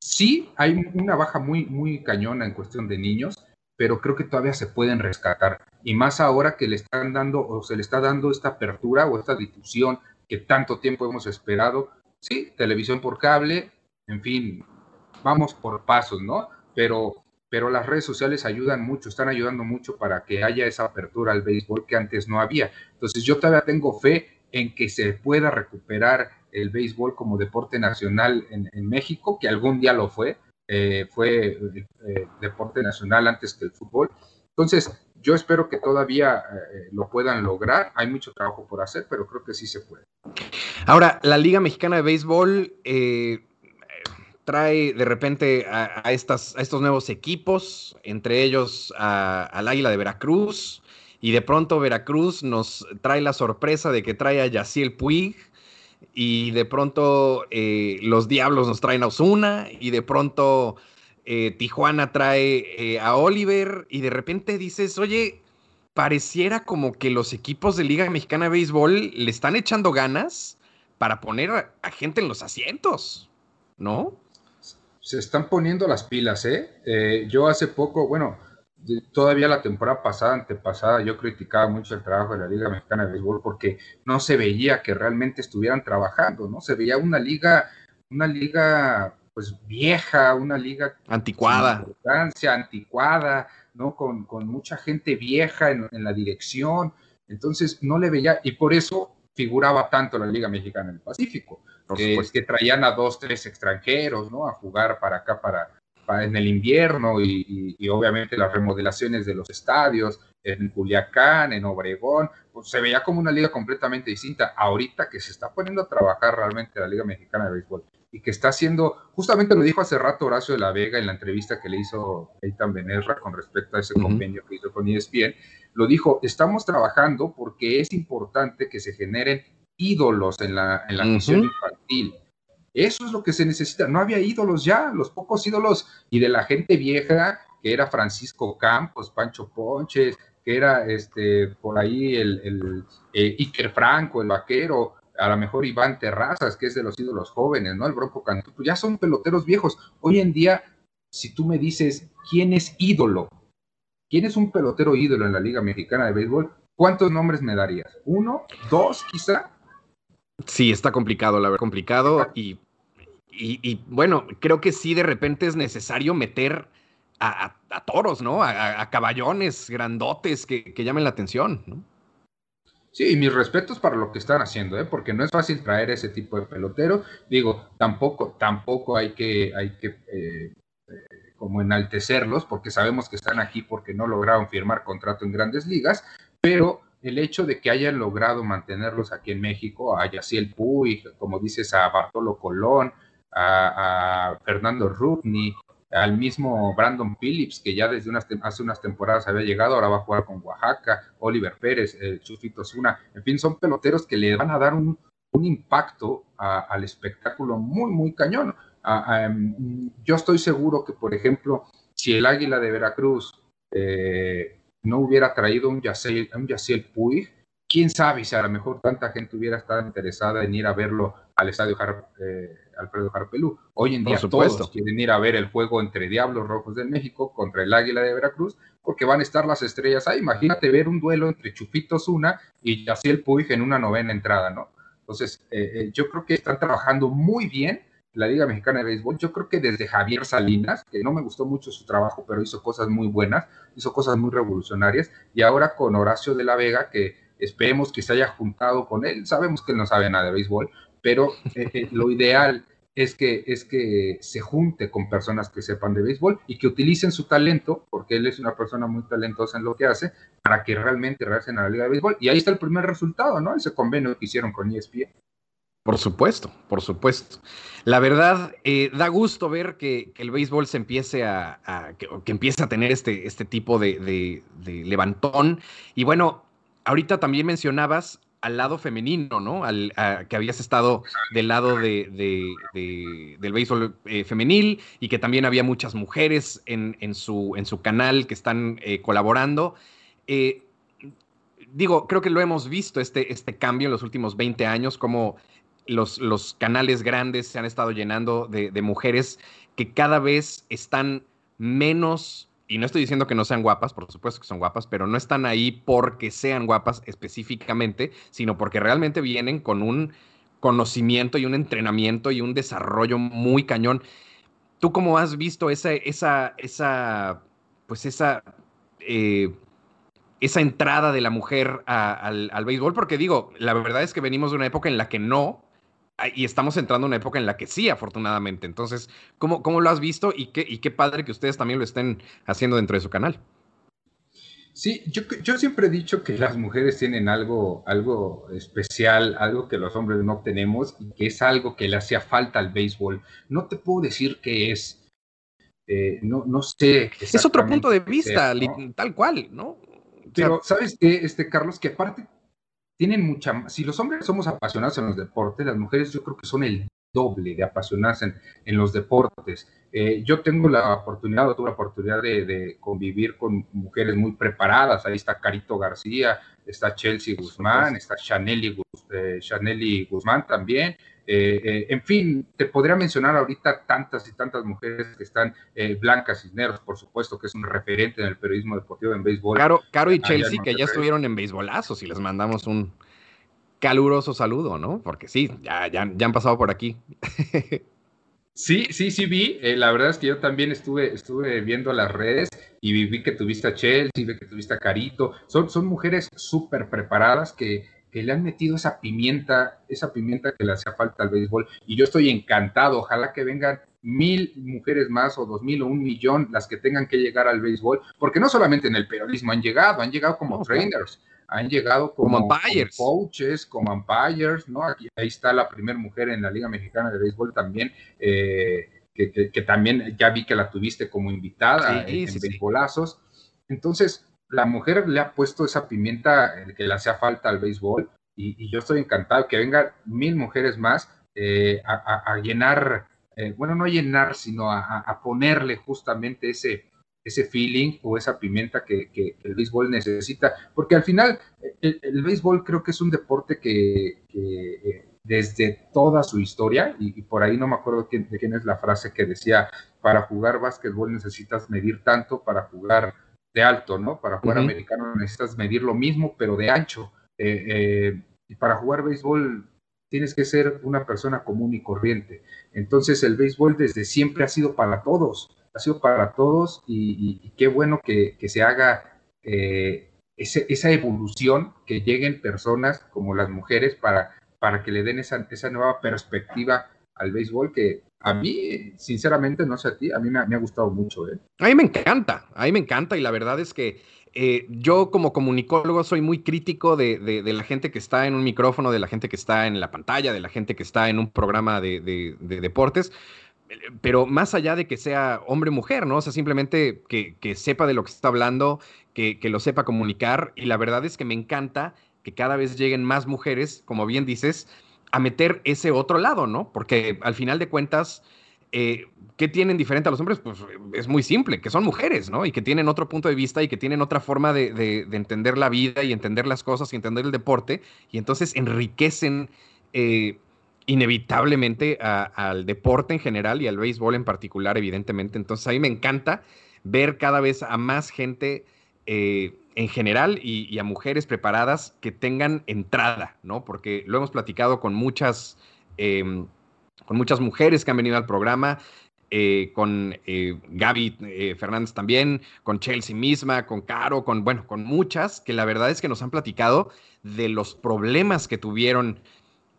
sí hay una baja muy, muy cañona en cuestión de niños, pero creo que todavía se pueden rescatar. Y más ahora que le están dando o se le está dando esta apertura o esta difusión que tanto tiempo hemos esperado. Sí, televisión por cable, en fin, vamos por pasos, ¿no? Pero, pero las redes sociales ayudan mucho, están ayudando mucho para que haya esa apertura al béisbol que antes no había. Entonces yo todavía tengo fe en que se pueda recuperar el béisbol como deporte nacional en, México, que algún día lo fue, eh, fue eh, deporte nacional antes que el fútbol. Entonces, yo espero que todavía eh, lo puedan lograr. Hay mucho trabajo por hacer, pero creo que sí se puede. Ahora, la Liga Mexicana de Béisbol eh, trae de repente a, estos nuevos equipos, entre ellos al Águila de Veracruz, y de pronto Veracruz nos trae la sorpresa de que trae a Yaciel Puig, y de pronto eh, los Diablos nos traen a Osuna, y de pronto eh, Tijuana trae eh, a Oliver y de repente dices, oye, pareciera como que los equipos de Liga Mexicana de Béisbol le están echando ganas para poner a, gente en los asientos, ¿no? Se están poniendo las pilas, ¿eh? ¿eh? Yo hace poco, bueno, todavía la temporada pasada, antepasada, yo criticaba mucho el trabajo de la Liga Mexicana de Béisbol porque no se veía que realmente estuvieran trabajando, ¿no? Se veía una liga, una liga pues vieja, una liga anticuada, importancia, anticuada, ¿no? Con, con mucha gente vieja en, en, la dirección, entonces no le veía, y por eso figuraba tanto la Liga Mexicana en el Pacífico, eh, que traían a dos, tres extranjeros, ¿no? A jugar para acá, para, para en el invierno, y, y, obviamente las remodelaciones de los estadios, en Culiacán, en Obregón, pues se veía como una liga completamente distinta. Ahorita que se está poniendo a trabajar realmente la Liga Mexicana de Béisbol, y que está haciendo, justamente lo dijo hace rato Horacio de la Vega en la entrevista que le hizo Eitan Benerra con respecto a ese convenio que hizo con ESPN, lo dijo, estamos trabajando porque es importante que se generen ídolos en la, en la infantil infantil. Eso es lo que se necesita. No había ídolos ya, los pocos ídolos y de la gente vieja, que era Francisco Campos, Pancho Ponches, que era este, por ahí el, el eh, Iker Franco, el vaquero, a lo mejor Iván Terrazas, que es de los ídolos jóvenes, ¿no? El Bronco Cantú, pues ya son peloteros viejos. Hoy en día, si tú me dices quién es ídolo, quién es un pelotero ídolo en la Liga Mexicana de Béisbol, ¿cuántos nombres me darías? ¿Uno? ¿Dos quizá? Sí, está complicado, la verdad, complicado. Y, y, bueno, creo que sí, de repente es necesario meter a, toros, ¿no? A, caballones grandotes que, que llamen la atención, ¿no? Sí, y mis respetos para lo que están haciendo, ¿eh? porque no es fácil traer ese tipo de pelotero. Digo, tampoco, tampoco hay que, hay que eh, eh, como enaltecerlos, porque sabemos que están aquí porque no lograron firmar contrato en grandes ligas, pero el hecho de que hayan logrado mantenerlos aquí en México, a Yaciel Puy, como dices, a Bartolo Colón, a, a Fernando Rubni, al mismo Brandon Phillips, que ya desde unas, hace unas temporadas había llegado, ahora va a jugar con Oaxaca, Oliver Pérez, el Chufito Zuna, en fin, son peloteros que le van a dar un, impacto al espectáculo muy, muy cañón. Em, yo estoy seguro que, por ejemplo, si el Águila de Veracruz eh, no hubiera traído un Yaciel, un Puig, quién sabe si a lo mejor tanta gente hubiera estado interesada en ir a verlo al estadio eh, Alfredo Jarpelú. Hoy en día todos quieren ir a ver el juego entre Diablos Rojos de México contra el Águila de Veracruz, porque van a estar las estrellas ahí. Imagínate ver un duelo entre Chupito Zuna y Yaciel Puig en una novena entrada, ¿no? Entonces, eh, eh, yo creo que están trabajando muy bien la Liga Mexicana de Béisbol. Yo creo que desde Javier Salinas, que no me gustó mucho su trabajo, pero hizo cosas muy buenas, hizo cosas muy revolucionarias, y ahora con Horacio de la Vega, que esperemos que se haya juntado con él. Sabemos que él no sabe nada de béisbol, pero eh, eh, lo ideal es que, es que se junte con personas que sepan de béisbol y que utilicen su talento, porque él es una persona muy talentosa en lo que hace, para que realmente realicen a la Liga de Béisbol. Y ahí está el primer resultado, ¿no? Ese convenio que hicieron con ESPN. Por supuesto, por supuesto. La verdad, eh, da gusto ver que, el béisbol se empiece a, que, empiece a tener este, este tipo de levantón. Y bueno, ahorita también mencionabas al lado femenino, ¿no? Al, que habías estado del lado de, del béisbol eh, femenil y que también había muchas mujeres en, su, canal que están eh, colaborando. Eh, digo, creo que lo hemos visto, este, este cambio en los últimos 20 años, como los, canales grandes se han estado llenando de mujeres que cada vez están menos y no estoy diciendo que no sean guapas, por supuesto que son guapas, pero no están ahí porque sean guapas específicamente, sino porque realmente vienen con un conocimiento y un entrenamiento y un desarrollo muy cañón. ¿Tú cómo has visto esa, esa, esa, pues esa, eh, esa entrada de la mujer al, al béisbol? Porque digo, la verdad es que venimos de una época en la que no, y estamos entrando en una época en la que sí, afortunadamente. Entonces, ¿cómo, cómo lo has visto y qué, y qué padre que ustedes también lo estén haciendo dentro de su canal? Sí, yo, yo, siempre he dicho que las mujeres tienen algo, algo especial, algo que los hombres no tenemos y que es algo que le hacía falta al béisbol. No te puedo decir qué es, eh, no, no sé. Es otro punto de vista, tal cual, ¿no? Pero, ¿sabes qué, este, Carlos? Que aparte tienen mucha si los hombres somos apasionados en los deportes, las mujeres yo creo que son el doble de apasionarse en, los deportes. Eh, yo tengo la oportunidad, o tuve la oportunidad de, convivir con mujeres muy preparadas. Ahí está Carito García, está Chelsea Guzmán, está Chaneli, eh, Guzmán también. Eh, en fin, te podría mencionar ahorita tantas y tantas mujeres que están, Blanca Cisneros, por supuesto, que es un referente en el periodismo deportivo en béisbol. Caro, Caro y Chelsea, que ya estuvieron en béisbolazos y les mandamos un, caluroso saludo, ¿no? Porque sí, ya, ya, han pasado por aquí. Sí, sí, sí vi. Eh, la verdad es que yo también estuve, estuve viendo las redes y vi, que tuviste a Chelsea, vi que tuviste a Carito. Son, son mujeres súper preparadas que, que, le han metido esa pimienta, esa pimienta que le hacía falta al béisbol. Y yo estoy encantado. Ojalá que vengan mil mujeres más o dos mil o un millón las que tengan que llegar al béisbol, porque no solamente en el periodismo han llegado, han llegado como trainers han llegado como, coaches, como umpires, ¿no? Aquí, ahí está la primera mujer en la Liga Mexicana de Béisbol también, eh, que, también ya vi que la tuviste como invitada en, béisbolazos. Entonces, la mujer le ha puesto esa pimienta que le hacía falta al béisbol y, yo estoy encantado que vengan mil mujeres más eh, a, llenar, eh, bueno, no llenar, sino a, ponerle justamente ese, ese feeling o esa pimienta que, el béisbol necesita, porque al final el, béisbol creo que es un deporte que, desde toda su historia, y, por ahí no me acuerdo quién, de quién es la frase que decía, para jugar básquetbol necesitas medir tanto, para jugar de alto, ¿no? Para jugar americano necesitas medir lo mismo, pero de ancho. Eh, eh, y para jugar béisbol tienes que ser una persona común y corriente. Entonces el béisbol desde siempre ha sido para todos, ha sido para todos y, qué bueno que, se haga eh, esa evolución, que lleguen personas como las mujeres para, para que le den esa, esa nueva perspectiva al béisbol que a mí, sinceramente, no sé a ti, a mí me, ha gustado mucho. ¿eh? A mí me encanta, a mí me encanta y la verdad es que eh, yo como comunicólogo soy muy crítico de, la gente que está en un micrófono, de la gente que está en la pantalla, de la gente que está en un programa de, deportes, pero más allá de que sea hombre o mujer, ¿no? O sea, simplemente que, sepa de lo que está hablando, que, que lo sepa comunicar y la verdad es que me encanta que cada vez lleguen más mujeres, como bien dices, a meter ese otro lado, ¿no? Porque al final de cuentas, eh, ¿qué tienen diferente a los hombres? Pues es muy simple, que son mujeres, ¿no? Y que tienen otro punto de vista y que tienen otra forma de, entender la vida y entender las cosas y entender el deporte, y entonces enriquecen eh, inevitablemente al deporte en general y al béisbol en particular, evidentemente. Entonces a mí me encanta ver cada vez a más gente eh, en general y, a mujeres preparadas que tengan entrada, ¿no? Porque lo hemos platicado con muchas, em, con muchas mujeres que han venido al programa, eh, con eh, Gaby eh, Fernández también, con Chelsea misma, con Caro, con, bueno, con muchas, que la verdad es que nos han platicado de los problemas que tuvieron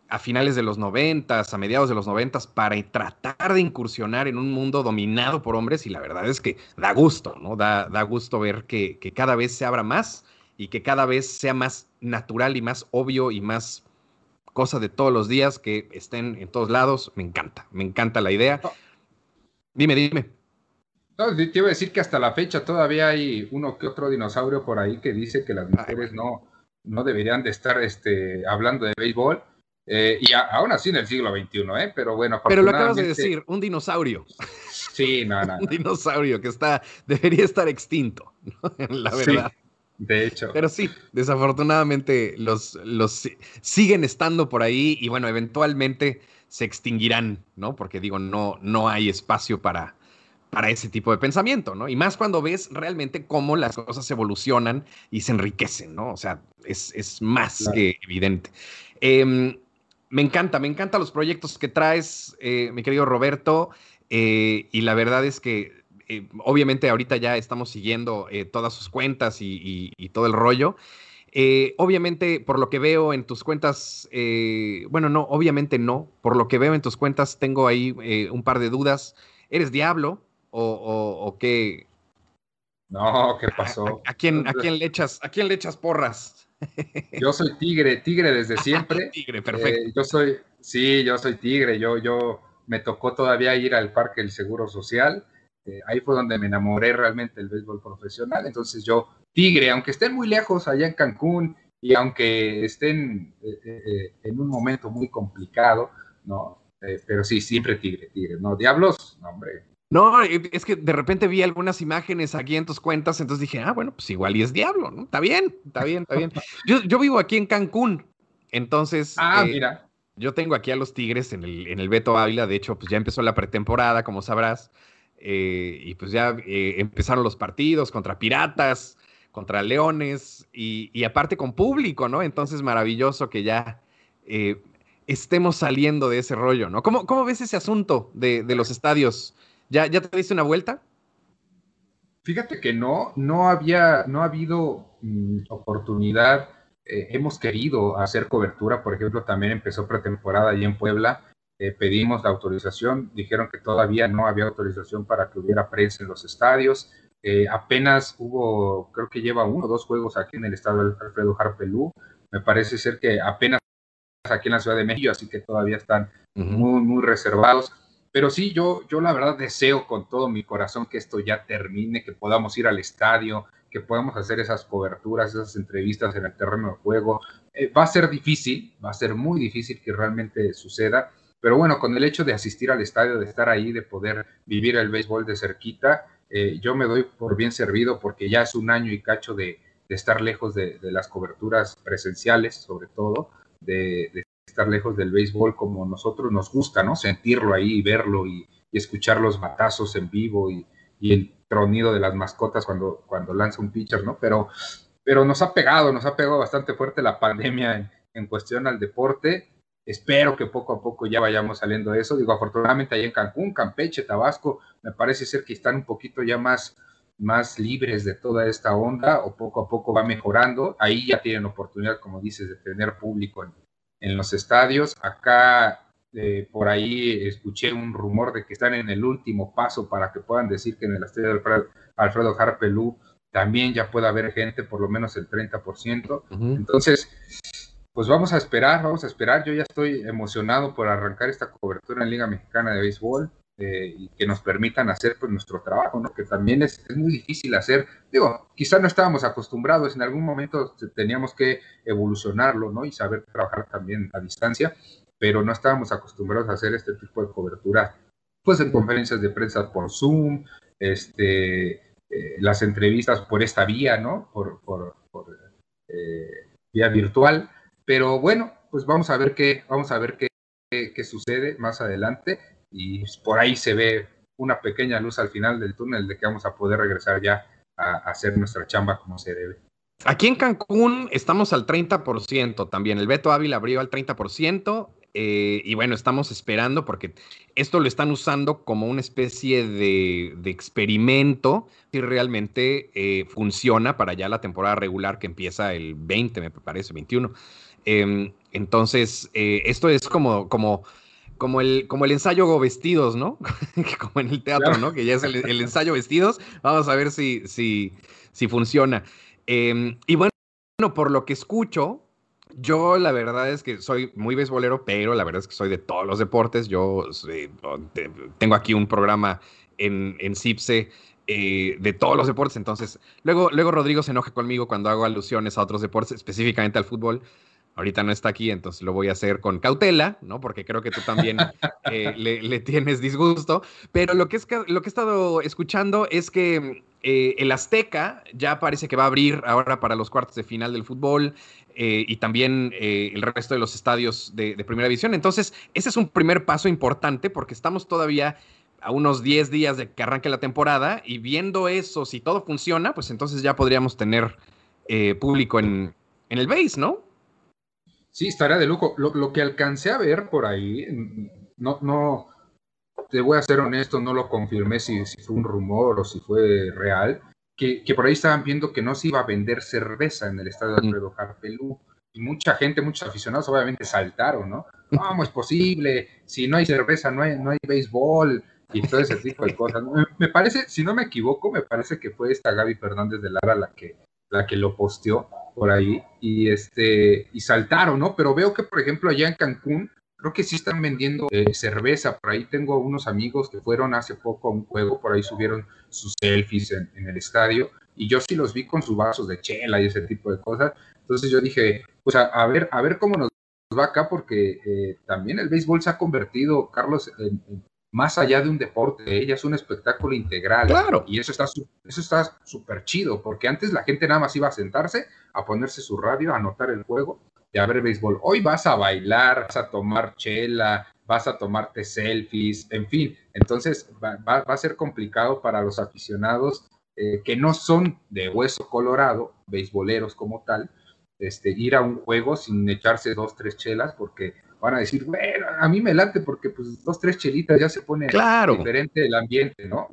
a finales de los noventas, a mediados de los noventas, para tratar de incursionar en un mundo dominado por hombres y la verdad es que da gusto, ¿no? Da, da gusto ver que, cada vez se abra más y que cada vez sea más natural y más obvio y más cosa de todos los días que estén en todos lados. Me encanta, me encanta la idea. Dime, dime. No, te iba a decir que hasta la fecha todavía hay uno que otro dinosaurio por ahí que dice que las mujeres no, no deberían de estar este, hablando de béisbol eh, y aún así en el siglo XXI, ¿eh? Pero bueno, Pero lo acabas de decir, un dinosaurio. Sí, no, no. un dinosaurio que está, debería estar extinto, la verdad. de hecho. Pero sí, desafortunadamente los, los siguen estando por ahí y bueno, eventualmente se extinguirán, ¿no? Porque digo, no, no hay espacio para, para ese tipo de pensamiento, ¿no? Y más cuando ves realmente cómo las cosas evolucionan y se enriquecen, ¿no? O sea, es, más que evidente. Eh, me encanta, me encantan los proyectos que traes, eh, mi querido Roberto, eh, y la verdad es que eh, obviamente ahorita ya estamos siguiendo todas sus cuentas y, todo el rollo. obviamente, por lo que veo en tus cuentas, bueno, no, obviamente no, por lo que veo en tus cuentas tengo ahí un par de dudas. ¿Eres diablo o, qué? No, ¿qué pasó? ¿A, quién, a, quién le echas, ¿A quién le echas porras? Yo soy tigre, tigre desde siempre. tigre, perfecto. Eh, yo soy, sí, yo soy tigre. Yo, yo me tocó todavía ir al Parque del Seguro Social. Eh, ahí fue donde me enamoré realmente del béisbol profesional. Entonces yo, tigre, aunque estén muy lejos allá en Cancún y aunque estén eh, en un momento muy complicado, ¿no? pero sí, siempre tigre, tigre. No, diablos, no, hombre, no, es que de repente vi algunas imágenes aquí en tus cuentas, entonces dije, ah, bueno, pues igual y es diablo, ¿no? Está bien, está bien, está bien. Yo, vivo aquí en Cancún, entonces. Ah, eh, mira. Yo tengo aquí a los Tigres en el, en el Beto Ávila, de hecho, pues ya empezó la pretemporada, como sabrás, eh, y pues ya eh, empezaron los partidos contra Piratas, contra Leones, y, aparte con público, ¿no? Entonces, maravilloso que ya estemos saliendo de ese rollo, ¿no? ¿Cómo, cómo ves ese asunto de, de los estadios? ¿Ya, ya te diste una vuelta? Fíjate que no, no había, no ha habido mm, oportunidad. Eh, hemos querido hacer cobertura, por ejemplo, también empezó pretemporada allí en Puebla. Eh, pedimos la autorización, dijeron que todavía no había autorización para que hubiera prensa en los estadios. Eh, apenas hubo, creo que lleva uno o dos juegos aquí en el estado Alfredo Harpelú. Me parece ser que apenas aquí en la Ciudad de México, así que todavía están muy, muy reservados. Pero sí, yo, yo la verdad deseo con todo mi corazón que esto ya termine, que podamos ir al estadio, que podamos hacer esas coberturas, esas entrevistas en el terreno de juego. Eh, va a ser difícil, va a ser muy difícil que realmente suceda, Pero bueno, con el hecho de asistir al estadio, de estar ahí, de poder vivir el béisbol de cerquita, eh, yo me doy por bien servido porque ya es un año y cacho de, estar lejos de, las coberturas presenciales, sobre todo, de, estar lejos del béisbol como nosotros nos gusta, ¿no? Sentirlo ahí, verlo y, escuchar los matazos en vivo y, el tronido de las mascotas cuando, cuando lanza un pitcher, ¿no? Pero, pero nos ha pegado, nos ha pegado bastante fuerte la pandemia en, en cuestión al deporte Espero que poco a poco ya vayamos saliendo de eso. Digo, afortunadamente ahí en Cancún, Campeche, Tabasco, me parece ser que están un poquito ya más, más libres de toda esta onda o poco a poco va mejorando. Ahí ya tienen oportunidad, como dices, de tener público en, los estadios. Acá eh, por ahí escuché un rumor de que están en el último paso para que puedan decir que en el estadio Alfredo, Alfredo Harpelú también ya puede haber gente, por lo menos el 30%. Entonces, pues vamos a esperar, vamos a esperar. Yo ya estoy emocionado por arrancar esta cobertura en Liga Mexicana de Béisbol eh, que nos permitan hacer pues nuestro trabajo, ¿no? Que también es, muy difícil hacer. Digo, quizás no estábamos acostumbrados, en algún momento teníamos que evolucionarlo, ¿no? Y saber trabajar también a distancia, pero no estábamos acostumbrados a hacer este tipo de cobertura, pues en conferencias de prensa por Zoom, este, eh, las entrevistas por esta vía, ¿no? Por, por, eh, vía virtual. Pero bueno, pues vamos a ver qué, vamos a ver qué, qué, sucede más adelante y por ahí se ve una pequeña luz al final del túnel de que vamos a poder regresar ya a, hacer nuestra chamba como se debe. Aquí en Cancún estamos al 30% también. El Beto Ávila abrió al 30%. Eh, y bueno, estamos esperando porque esto lo están usando como una especie de, experimento si realmente eh, funciona para ya la temporada regular que empieza el 20, me parece, 21. Em, entonces, eh, esto es como, como, como, el, como el ensayo vestidos, ¿no? como en el teatro, ¿no? Que ya es el, ensayo vestidos. Vamos a ver si, si, si funciona. Em, y bueno, por lo que escucho, yo la verdad es que soy muy beisbolero, pero la verdad es que soy de todos los deportes. Yo tengo aquí un programa en, en CIPSE eh, de todos los deportes. Entonces, luego, luego Rodrigo se enoja conmigo cuando hago alusiones a otros deportes, específicamente al fútbol. Ahorita no está aquí, entonces lo voy a hacer con cautela, ¿no? Porque creo que tú también eh, le, tienes disgusto. Pero lo que, es, lo que he estado escuchando es que eh, el Azteca ya parece que va a abrir ahora para los cuartos de final del fútbol eh, y también el resto de los estadios de, de, primera división. Entonces, ese es un primer paso importante porque estamos todavía a unos 10 días de que arranque la temporada y viendo eso, si todo funciona, pues entonces ya podríamos tener público en, en el base, ¿no? Sí, estaría de lujo. Lo, que alcancé a ver por ahí, no, no, te voy a ser honesto, no lo confirmé si, fue un rumor o si fue real, que, por ahí estaban viendo que no se iba a vender cerveza en el estadio de Alfredo Harpelú. Y mucha gente, muchos aficionados obviamente saltaron, ¿no? ¿Cómo es posible? Si no hay cerveza, no hay, no hay béisbol y todo ese tipo de cosas. Me, parece, si no me equivoco, me parece que fue esta Gaby Fernández de Lara la que, la que lo posteó por ahí y este y saltaron, ¿no? Pero veo que por ejemplo allá en Cancún creo que sí están vendiendo eh, cerveza. Por ahí tengo unos amigos que fueron hace poco a un juego, por ahí subieron sus selfies en, el estadio y yo sí los vi con sus vasos de chela y ese tipo de cosas. Entonces yo dije, pues a, ver, a ver cómo nos va acá porque eh, también el béisbol se ha convertido, Carlos, en, más allá de un deporte, ella es un espectáculo integral. Claro. Y eso está eso está súper chido, porque antes la gente nada más iba a sentarse, a ponerse su radio, a anotar el juego y a ver béisbol. Hoy vas a bailar, vas a tomar chela, vas a tomarte selfies, en fin. Entonces va, a ser complicado para los aficionados eh, que no son de hueso colorado, beisboleros como tal, este, ir a un juego sin echarse dos, tres chelas, porque van a decir, bueno, a mí me late porque pues dos, tres chelitas ya se pone diferente el ambiente, ¿no?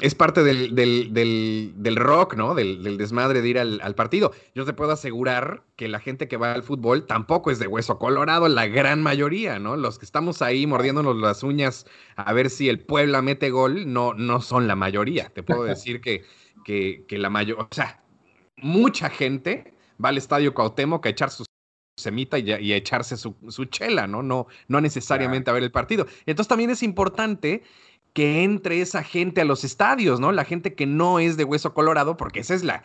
Es parte del, del, rock, ¿no? Del, desmadre de ir al, partido. Yo te puedo asegurar que la gente que va al fútbol tampoco es de hueso colorado, la gran mayoría, ¿no? Los que estamos ahí mordiéndonos las uñas a ver si el Puebla mete gol, no, no son la mayoría. Te puedo decir que, que, que la mayoría, o sea, mucha gente va al estadio Cuauhtémoc a echar sus semita y, y echarse su, chela, ¿no? No, no necesariamente a ver el partido. Entonces también es importante que entre esa gente a los estadios, ¿no? La gente que no es de hueso colorado, porque esa es la...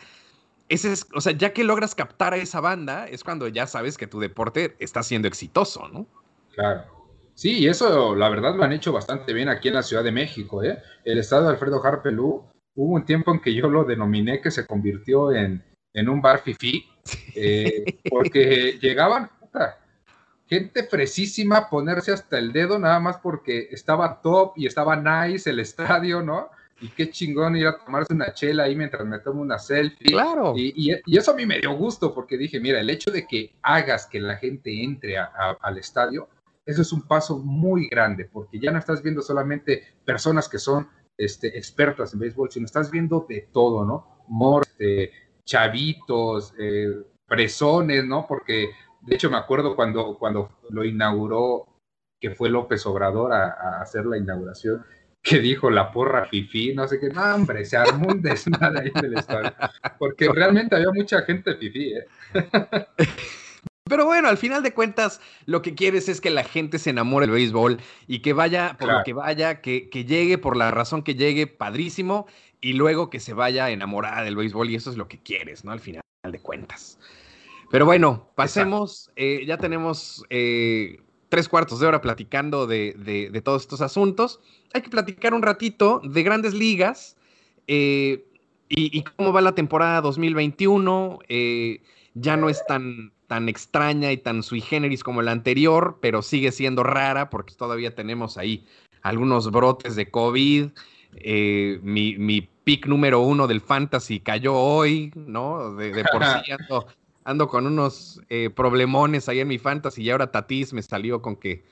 Ese es, o sea, ya que logras captar a esa banda, es cuando ya sabes que tu deporte está siendo exitoso, ¿no? Claro. Sí, y eso la verdad lo han hecho bastante bien aquí en la Ciudad de México. ¿eh? El estado de Alfredo Harpelú, hubo un tiempo en que yo lo denominé que se convirtió en, un bar fifí, eh, porque llegaban gente fresísima a ponerse hasta el dedo nada más porque estaba top y estaba nice el estadio, ¿no? y qué chingón ir a tomarse una chela ahí mientras me tomo una selfie. Claro. Y, eso a mí me dio gusto porque dije, mira, el hecho de que hagas que la gente entre al estadio, eso es un paso muy grande porque ya no estás viendo solamente personas que son este, expertas en béisbol, sino estás viendo de todo, ¿no? Morte, chavitos, eh, presones, ¿no? Porque de hecho me acuerdo cuando, cuando lo inauguró, que fue López Obrador a hacer la inauguración que dijo la porra fifi, no sé qué, no, hombre, se armó un desmadre ahí en el estadio, porque realmente había mucha gente fifi, ¿eh? Pero bueno, al final de cuentas, lo que quieres es que la gente se enamore del béisbol y que vaya por lo que vaya, que, que, llegue por la razón que llegue, padrísimo, y luego que se vaya enamorada del béisbol, y eso es lo que quieres, ¿no? Al final de cuentas. Pero bueno, pasemos, eh, ya tenemos eh, tres cuartos de hora platicando de, todos estos asuntos. Hay que platicar un ratito de grandes ligas eh, y, cómo va la temporada 2021. Eh, ya no es tan, tan extraña y tan sui generis como la anterior, pero sigue siendo rara porque todavía tenemos ahí algunos brotes de COVID. Eh, mi, mi pick número uno del fantasy cayó hoy, ¿no? De, de por sí ando, ando con unos eh, problemones ahí en mi fantasy y ahora Tatis me salió con que,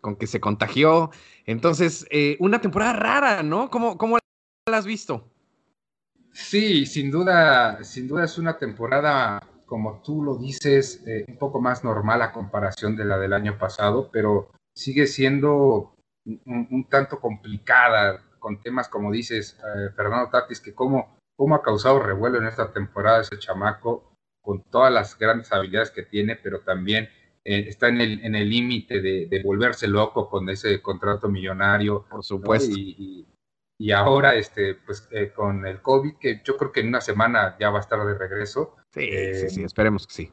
con que se contagió. Entonces, eh, una temporada rara, ¿no? ¿Cómo, ¿Cómo, la has visto? Sí, sin duda, sin duda es una temporada, como tú lo dices, eh, un poco más normal a comparación de la del año pasado, pero sigue siendo un, tanto complicada con temas como dices, Fernando Tatis, que cómo, cómo ha causado revuelo en esta temporada ese chamaco con todas las grandes habilidades que tiene, pero también eh, está en el límite de, volverse loco con ese contrato millonario. Por supuesto. Y, ahora, este, pues eh, con el COVID, que yo creo que en una semana ya va a estar de regreso. Sí, sí, sí, eh, esperemos que sí.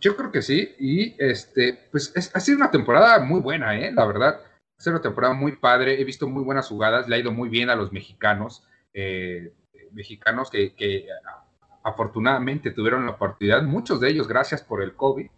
Yo creo que sí, y este, pues ha sido una temporada muy buena, ¿eh? La verdad, sido una temporada muy padre, he visto muy buenas jugadas, le ha ido muy bien a los mexicanos, mexicanos que, que afortunadamente tuvieron la oportunidad, muchos de ellos gracias por el COVID,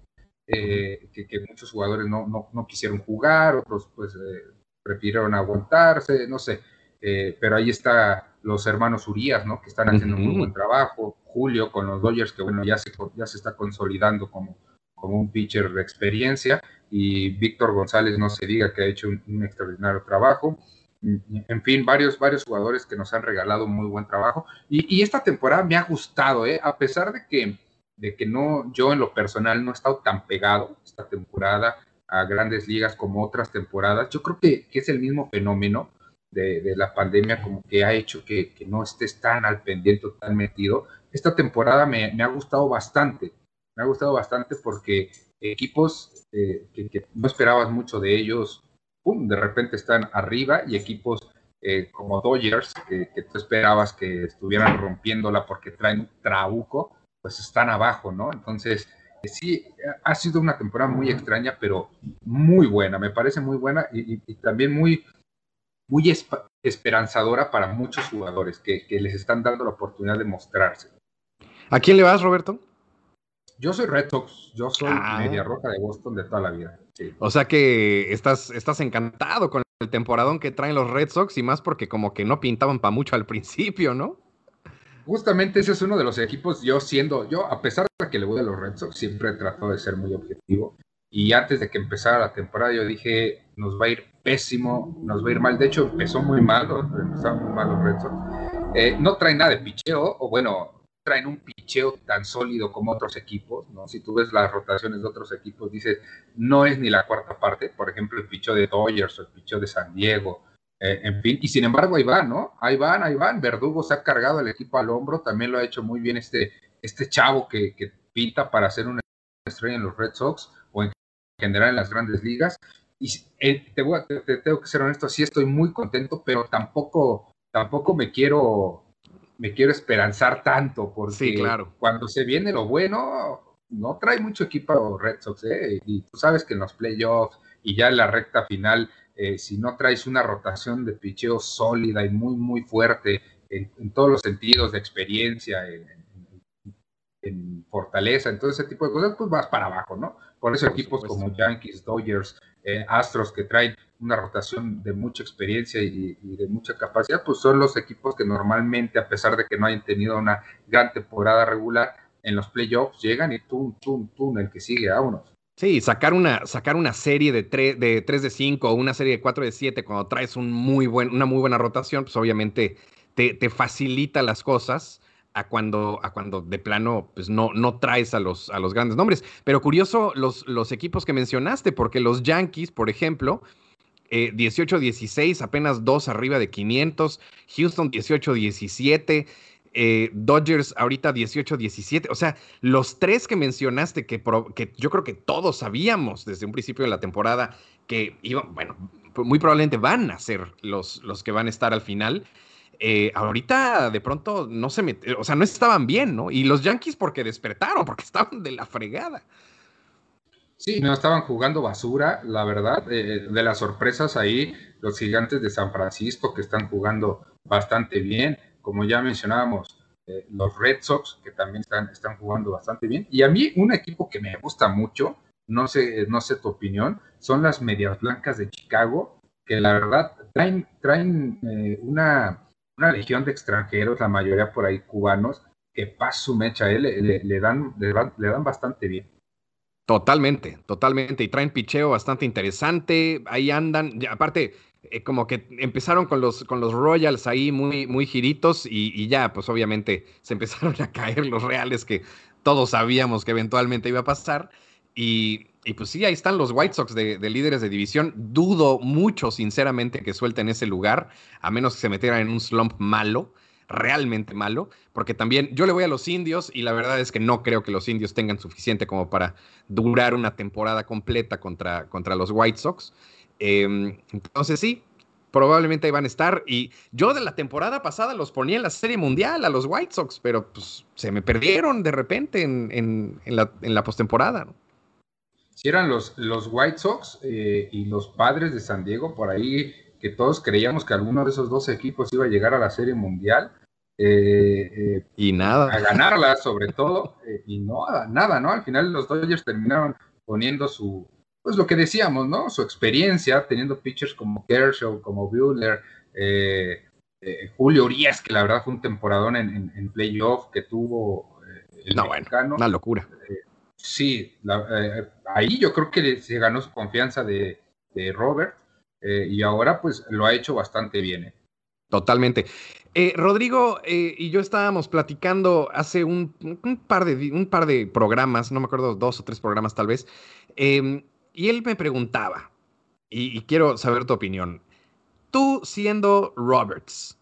eh, que, muchos jugadores no, no, quisieron jugar, otros pues eh, prefirieron aguantarse, no sé, eh, pero ahí está los hermanos Urias, ¿no? Que están haciendo un muy buen trabajo, Julio con los Dodgers, que bueno, ya se, ya se está consolidando como, como un pitcher de experiencia, y Víctor González no se diga que ha hecho un extraordinario trabajo en fin, varios, varios jugadores que nos han regalado muy buen trabajo. Y, esta temporada me ha gustado, ¿eh? a pesar de que, de que no, yo en lo personal no he estado tan pegado esta temporada a grandes ligas como otras temporadas. Yo creo que, es el mismo fenómeno de, la pandemia como que ha hecho que, no estés tan al pendiente, tan metido. Esta temporada me, ha gustado bastante, me ha gustado bastante porque equipos eh, que no esperabas mucho de ellos, de repente están arriba y equipos eh, como Dodgers, que, tú esperabas que estuvieran rompiéndola porque traen un trabuco, pues están abajo, ¿no? Entonces, eh, sí, ha sido una temporada muy extraña, pero muy buena, me parece muy buena y, también muy, muy esperanzadora para muchos jugadores que, les están dando la oportunidad de mostrarse. ¿A quién le vas, Roberto? Yo soy Red Sox, yo soy ah. media roja de Boston de toda la vida. O sea que estás, estás encantado con el temporadón que traen los Red Sox y más porque como que no pintaban para mucho al principio, ¿no? Justamente ese es uno de los equipos, yo siendo, yo a pesar de que le voy a los Red Sox, siempre he tratado de ser muy objetivo. Y antes de que empezara la temporada, yo dije, nos va a ir pésimo, nos va a ir mal. De hecho, empezó muy mal, empezaron muy mal los Red Sox. Eh, no traen nada de picheo, o bueno, traen un picheo tan sólido como otros equipos, ¿no? Si tú ves las rotaciones de otros equipos, dices, no es ni la cuarta parte, por ejemplo, el picheo de Dodgers o el picheo de San Diego, eh, en fin, y sin embargo ahí van, ¿no? Ahí van, ahí van, Verdugo se ha cargado el equipo al hombro, también lo ha hecho muy bien este, este chavo que, pinta para ser una estrella en los Red Sox o en general en las grandes ligas, y eh, te, voy te, tengo que ser honesto, sí estoy muy contento, pero tampoco, tampoco me quiero me quiero esperanzar tanto, porque claro. cuando se viene lo bueno, no trae mucho equipo Red Sox, ¿eh? y tú sabes que en los playoffs y ya en la recta final, eh, si no traes una rotación de picheo sólida y muy, muy fuerte en, todos los sentidos de experiencia, en, fortaleza, en todo ese tipo de cosas, pues vas para abajo, ¿no? Por eso equipos como Yankees, Dodgers, eh, Astros que traen una rotación de mucha experiencia y, de mucha capacidad, pues son los equipos que normalmente, a pesar de que no hayan tenido una gran temporada regular, en los playoffs llegan y tum, tum, tum, el que sigue, vámonos. Sí, sacar una, sacar una serie de, 3 de 3 de 5 o una serie de 4 de 7 cuando traes un muy una muy buena rotación, pues obviamente te, te facilita las cosas a cuando, a cuando de plano pues no, no traes a los, a los grandes nombres. Pero curioso los, los equipos que mencionaste, porque los Yankees, por ejemplo, 18-16, eh, apenas dos arriba de 500, Houston 18-17, eh, Dodgers ahorita 18-17, o sea, los tres que mencionaste que, yo creo que todos sabíamos desde un principio de la temporada que iban, bueno, muy probablemente van a ser los, los que van a estar al final. Eh, ahorita de pronto no se met, o sea, no estaban bien, ¿no? Y los Yankees porque despertaron, porque estaban de la fregada. Sí, no estaban jugando basura, la verdad. Eh, de las sorpresas ahí, los gigantes de San Francisco que están jugando bastante bien. Como ya mencionábamos, eh, los Red Sox que también están, están jugando bastante bien. Y a mí un equipo que me gusta mucho, no sé, no sé tu opinión, son las Medias Blancas de Chicago, que la verdad traen, traen una una legión de extranjeros, la mayoría por ahí cubanos, que paz su mecha, eh, le, dan, le, dan, bastante bien. Totalmente, totalmente. Y traen picheo bastante interesante. Ahí andan. aparte, eh, como que empezaron con los, con los Royals ahí muy, muy giritos y, ya, pues obviamente se empezaron a caer los reales que todos sabíamos que eventualmente iba a pasar. Y, y pues sí, ahí están los White Sox de, líderes de división. Dudo mucho, sinceramente, que suelten ese lugar, a menos que se metieran en un slump malo, realmente malo, porque también yo le voy a los indios y la verdad es que no creo que los indios tengan suficiente como para durar una temporada completa contra, contra los White Sox. Em, entonces sí, probablemente ahí van a estar. Y yo de la temporada pasada los ponía en la Serie Mundial a los White Sox, pero pues se me perdieron de repente en, en, la, postemporada. si eran los, los White Sox eh, y los padres de San Diego, por ahí que todos creíamos que alguno de esos dos equipos iba a llegar a la Serie Mundial. Eh, eh, y nada. A ganarla, sobre todo, y no, nada, ¿no? Al final los Dodgers terminaron poniendo su, pues lo que decíamos, ¿no? Su experiencia, teniendo pitchers como Kershaw, como Buehler, Julio Urias, que la verdad fue un temporadón en, en, playoff que tuvo el no, mexicano. una locura sí, eh, ahí yo creo que se ganó su confianza de, Robert eh, y ahora pues lo ha hecho bastante bien. ¿eh? Totalmente. Rodrigo y yo estábamos platicando hace un, par de, un par de programas, no me acuerdo, dos o tres programas tal vez, em, y él me preguntaba, y, quiero saber tu opinión, tú siendo Roberts,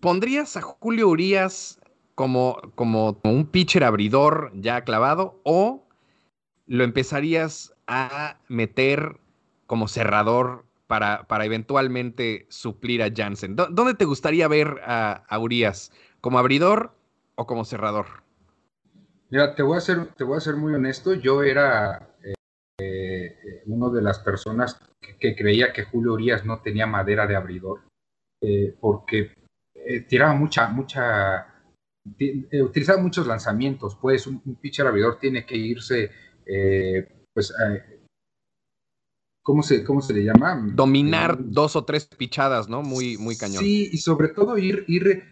¿pondrías a Julio Urias como, como, un pitcher abridor ya clavado o lo empezarías a meter como cerrador para, para eventualmente suplir a Jansen? ¿Dónde te gustaría ver a, Urias? ¿Como abridor o como cerrador? Mira, te voy a ser, te voy a ser muy honesto. Yo era eh, eh, uno de las personas que, creía que Julio Urias no tenía madera de abridor, eh, porque tiraba mucha, mucha eh, utiliza muchos lanzamientos, pues un, pitcher abridor tiene que irse, eh, pues, eh, ¿cómo, se, ¿cómo se le llama? Dominar dos o tres pichadas, ¿no? Muy, muy cañón. Sí, y sobre todo ir, ir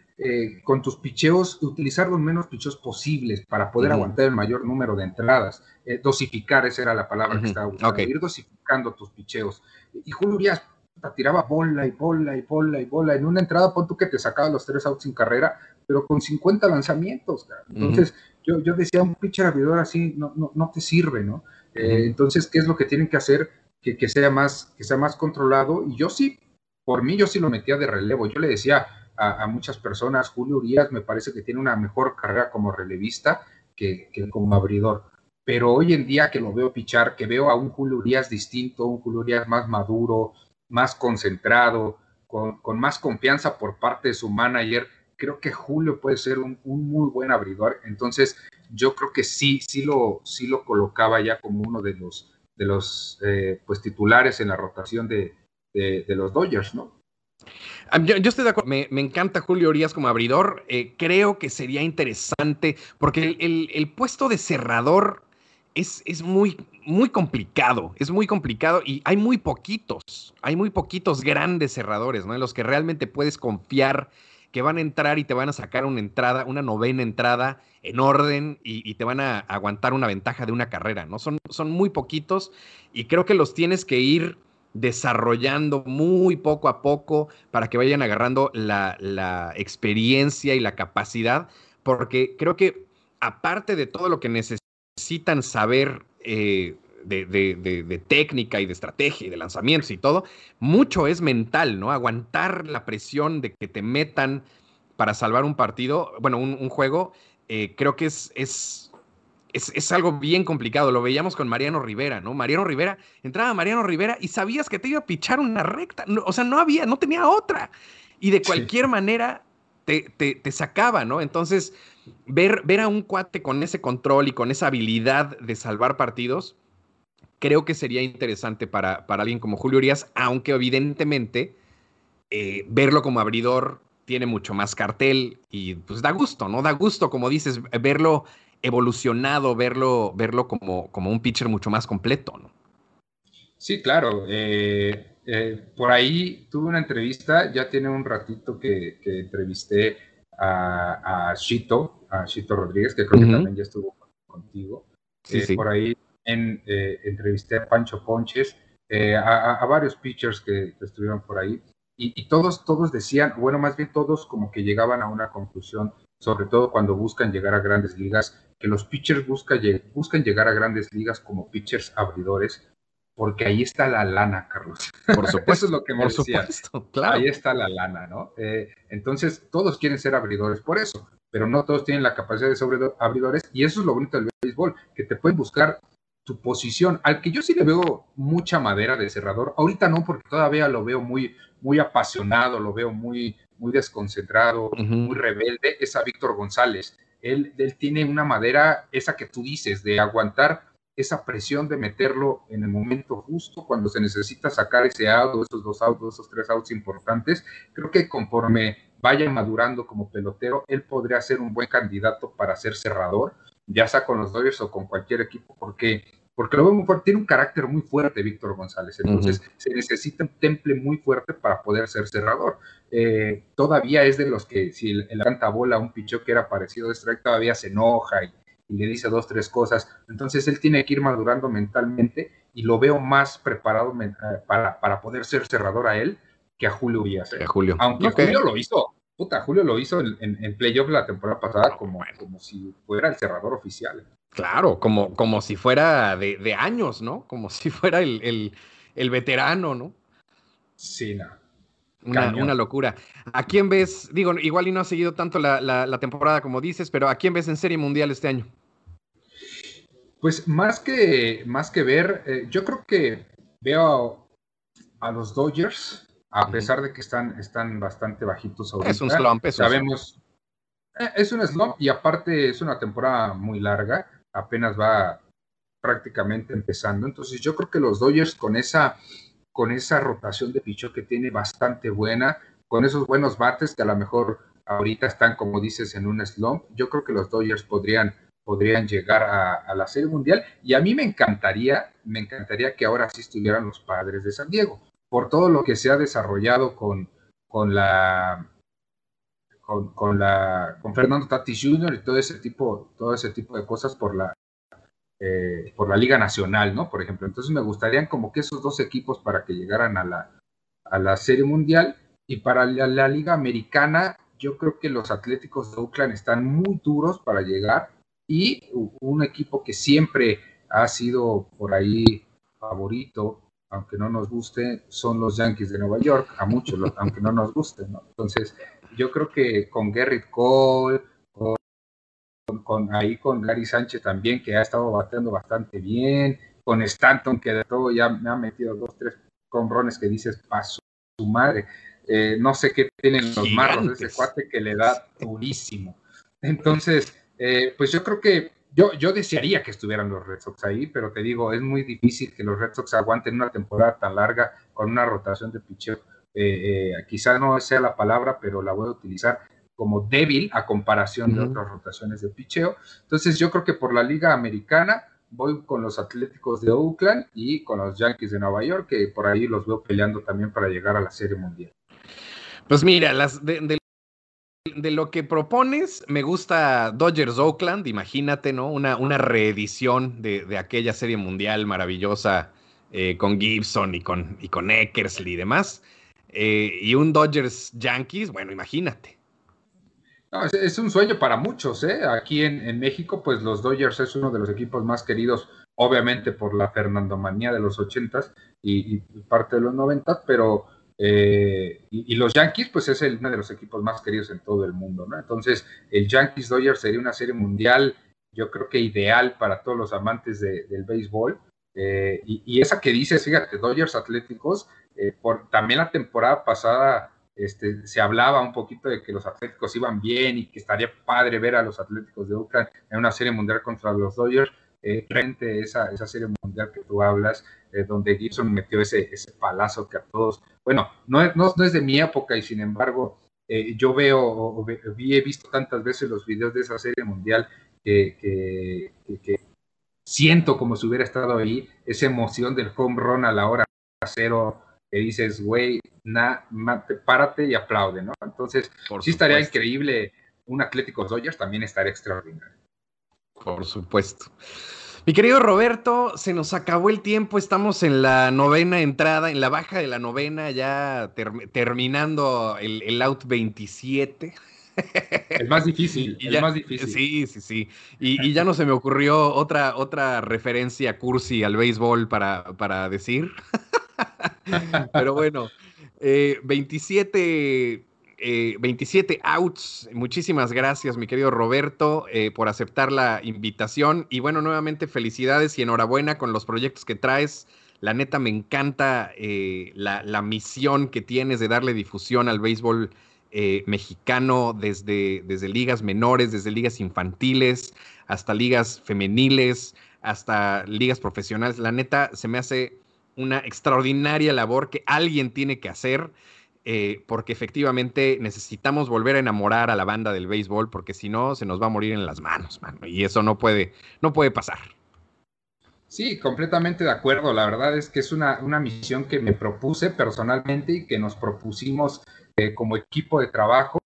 con tus picheos, utilizar los menos picheos posibles para poder aguantar el mayor número de entradas. dosificar, esa era la palabra que estaba buscando. Ir dosificando tus picheos. Y Julio Urias tiraba bola y bola y bola y bola. En una entrada, pon tú que te sacaba los tres outs sin carrera, pero con 50 lanzamientos. Entonces, yo, yo decía, un pitcher abridor así no, no, no te sirve, ¿no? Eh, entonces, ¿qué es lo que tienen que hacer? Que, sea más, que sea más controlado. Y yo sí, por mí, yo sí lo metía de relevo. Yo le decía a, muchas personas, Julio Urias me parece que tiene una mejor carrera como relevista que, como abridor. Pero hoy en día que lo veo pichar, que veo a un Julio Urias distinto, un Julio Urias más maduro, más concentrado, con, más confianza por parte de su manager, creo que Julio puede ser un, muy buen abridor. Entonces, yo creo que sí, sí lo, sí lo colocaba ya como uno de los, de los eh, pues titulares en la rotación de, los Dodgers, ¿no? Ah, yo, estoy de acuerdo, me, encanta Julio Urias como abridor, eh, creo que sería interesante porque el, puesto de cerrador es, es, muy, muy complicado, es muy complicado y hay muy poquitos, hay muy poquitos grandes cerradores, ¿no? En los que realmente puedes confiar que van a entrar y te van a sacar una entrada, una novena entrada en orden y, te van a aguantar una ventaja de una carrera, ¿no? Son, son muy poquitos y creo que los tienes que ir desarrollando muy poco a poco para que vayan agarrando la, experiencia y la capacidad, porque creo que aparte de todo lo que necesitan saber eh, de, de, técnica y de estrategia y de lanzamientos y todo, mucho es mental, ¿no? Aguantar la presión de que te metan para salvar un partido, bueno, un, juego, eh, creo que es, es, es, algo bien complicado. Lo veíamos con Mariano Rivera, ¿no? Mariano Rivera, entraba Mariano Rivera y sabías que te iba a pichar una recta, o sea, no había, no tenía otra. Y de cualquier manera te, te, sacaba, ¿no? Entonces, ver, ver a un cuate con ese control y con esa habilidad de salvar partidos, creo que sería interesante para, para alguien como Julio Urias, aunque evidentemente eh, verlo como abridor tiene mucho más cartel y pues da gusto, ¿no? Da gusto, como dices, verlo evolucionado, verlo, verlo como, como un pitcher mucho más completo, ¿no? Sí, claro. Eh, eh, por ahí tuve una entrevista, ya tiene un ratito que, entrevisté a, a Chito, a Chito Rodríguez, que creo que también ya estuvo contigo. Sí, sí. Por ahí en, eh, entrevisté a Pancho Ponches, eh, a, varios pitchers que, estuvieron por ahí, y, todos, todos decían, bueno, más bien todos como que llegaban a una conclusión, sobre todo cuando buscan llegar a grandes ligas, que los pitchers buscan, buscan llegar a grandes ligas como pitchers abridores, porque ahí está la lana, Carlos. Por supuesto. Eso es lo que me decía. claro. Ahí está la lana, ¿no? Eh, entonces, todos quieren ser abridores por eso, pero no todos tienen la capacidad de ser abridores, y eso es lo bonito del béisbol, que te pueden buscar tu posición, al que yo sí le veo mucha madera de cerrador, ahorita no, porque todavía lo veo muy, muy apasionado, lo veo muy, muy desconcentrado, muy rebelde, es a Víctor González. Él, él tiene una madera, esa que tú dices, de aguantar esa presión de meterlo en el momento justo, cuando se necesita sacar ese out, esos dos outs, esos tres outs importantes. Creo que conforme vaya madurando como pelotero, él podría ser un buen candidato para ser cerrador ya sea con los Dodgers o con cualquier equipo, porque, porque lo veo muy fuerte, tiene un carácter muy fuerte Víctor González, entonces se necesita un temple muy fuerte para poder ser cerrador. Eh, todavía es de los que si el, el bola un pichó que era parecido de strike, todavía se enoja y, le dice dos, tres cosas, entonces él tiene que ir madurando mentalmente y lo veo más preparado eh, para, para poder ser cerrador a él que a Julio Villas. Julio. Aunque Julio lo hizo, Puta, Julio lo hizo en, en, playoff la temporada pasada como, como si fuera el cerrador oficial. Claro, como, como si fuera de, años, ¿no? Como si fuera el, veterano, ¿no? Sí, no. Una, locura. ¿A quién ves? Digo, igual y no ha seguido tanto la, temporada como dices, pero ¿a quién ves en Serie Mundial este año? Pues más que, más que ver, eh, yo creo que veo a los Dodgers a pesar de que están, están bastante bajitos ahorita. Es un slump, eso Sabemos, eh, es un slump y aparte es una temporada muy larga, apenas va prácticamente empezando. Entonces yo creo que los Dodgers con esa, con esa rotación de picho que tiene bastante buena, con esos buenos bates que a lo mejor ahorita están, como dices, en un slump, yo creo que los Dodgers podrían, podrían llegar a, a la Serie Mundial y a mí me encantaría, me encantaría que ahora sí estuvieran los padres de San Diego por todo lo que se ha desarrollado con, con la con, la con Fernando Tatis Jr. y todo ese tipo todo ese tipo de cosas por la eh, por la Liga Nacional, ¿no? Por ejemplo, entonces me gustarían como que esos dos equipos para que llegaran a la a la Serie Mundial y para la, Liga Americana yo creo que los Atléticos de Oakland están muy duros para llegar y un equipo que siempre ha sido por ahí favorito aunque no nos guste, son los Yankees de Nueva York, a muchos, aunque no nos guste, ¿no? Entonces, yo creo que con Garrett Cole, con, ahí con Gary Sánchez también, que ha estado bateando bastante bien, con Stanton, que de todo ya me ha metido dos, tres combrones que dices, paso su madre. Eh, no sé qué tienen los marros, ese cuate que le da durísimo. Entonces, eh, pues yo creo que yo, yo desearía que estuvieran los Red Sox ahí, pero te digo, es muy difícil que los Red Sox aguanten una temporada tan larga con una rotación de picheo. Eh, eh, quizás no sea la palabra, pero la voy a utilizar como débil a comparación de otras rotaciones de picheo. Entonces yo creo que por la Liga Americana voy con los Atléticos de Oakland y con los Yankees de Nueva York, que por ahí los veo peleando también para llegar a la Serie Mundial. Pues mira, las de, lo que propones, me gusta Dodgers Oakland, imagínate, ¿no? Una, reedición de, aquella Serie Mundial maravillosa eh, con Gibson y con, y con Eckersley y demás. Eh, y un Dodgers Yankees, bueno, imagínate es, un sueño para muchos, ¿eh? Aquí en, México, pues los Dodgers es uno de los equipos más queridos, obviamente por la Fernandomanía de los ochentas y, parte de los noventas, pero eh, y, los Yankees, pues es uno de los equipos más queridos en todo el mundo, ¿no? Entonces, el Yankees Dodgers sería una serie mundial, yo creo que ideal para todos los amantes del béisbol. Eh, y, esa que dices, fíjate, Dodgers Atléticos, eh, por, también la temporada pasada este, se hablaba un poquito de que los Atléticos iban bien y que estaría padre ver a los Atléticos de Oakland en una serie mundial contra los Dodgers. Eh, a esa, esa serie mundial que tú hablas, eh, donde Gibson metió ese, ese palazo que a todos, bueno, no es, no, es de mi época y sin embargo eh, yo veo, o, he visto tantas veces los videos de esa serie mundial que, que, que, siento como si hubiera estado ahí, esa emoción del home run a la hora cero que dices, güey, na, párate y aplaude, ¿no? Entonces, sí estaría increíble un Atlético Dodgers, también estaría extraordinario. Por supuesto. Mi querido Roberto, se nos acabó el tiempo, estamos en la novena entrada, en la baja de la novena, ya terminando el, out 27. El más difícil, el más difícil. Sí, sí, sí. Y, ya no se me ocurrió otra, otra referencia cursi al béisbol para, para decir. Pero bueno, 27, eh, 27 eh, outs. Muchísimas gracias, mi querido Roberto, eh, por aceptar la invitación. Y bueno, nuevamente felicidades y enhorabuena con los proyectos que traes. La neta me encanta la, la, misión que tienes de darle difusión al béisbol mexicano desde, desde ligas menores, desde ligas infantiles, hasta ligas femeniles, hasta ligas profesionales. La neta se me hace una extraordinaria labor que alguien tiene que hacer, eh, porque efectivamente necesitamos volver a enamorar a la banda del béisbol, porque si no, se nos va a morir en las manos, mano, y eso no puede, no puede pasar. Sí, completamente de acuerdo. La verdad es que es una, misión que me propuse personalmente y que nos propusimos eh, como equipo de trabajo.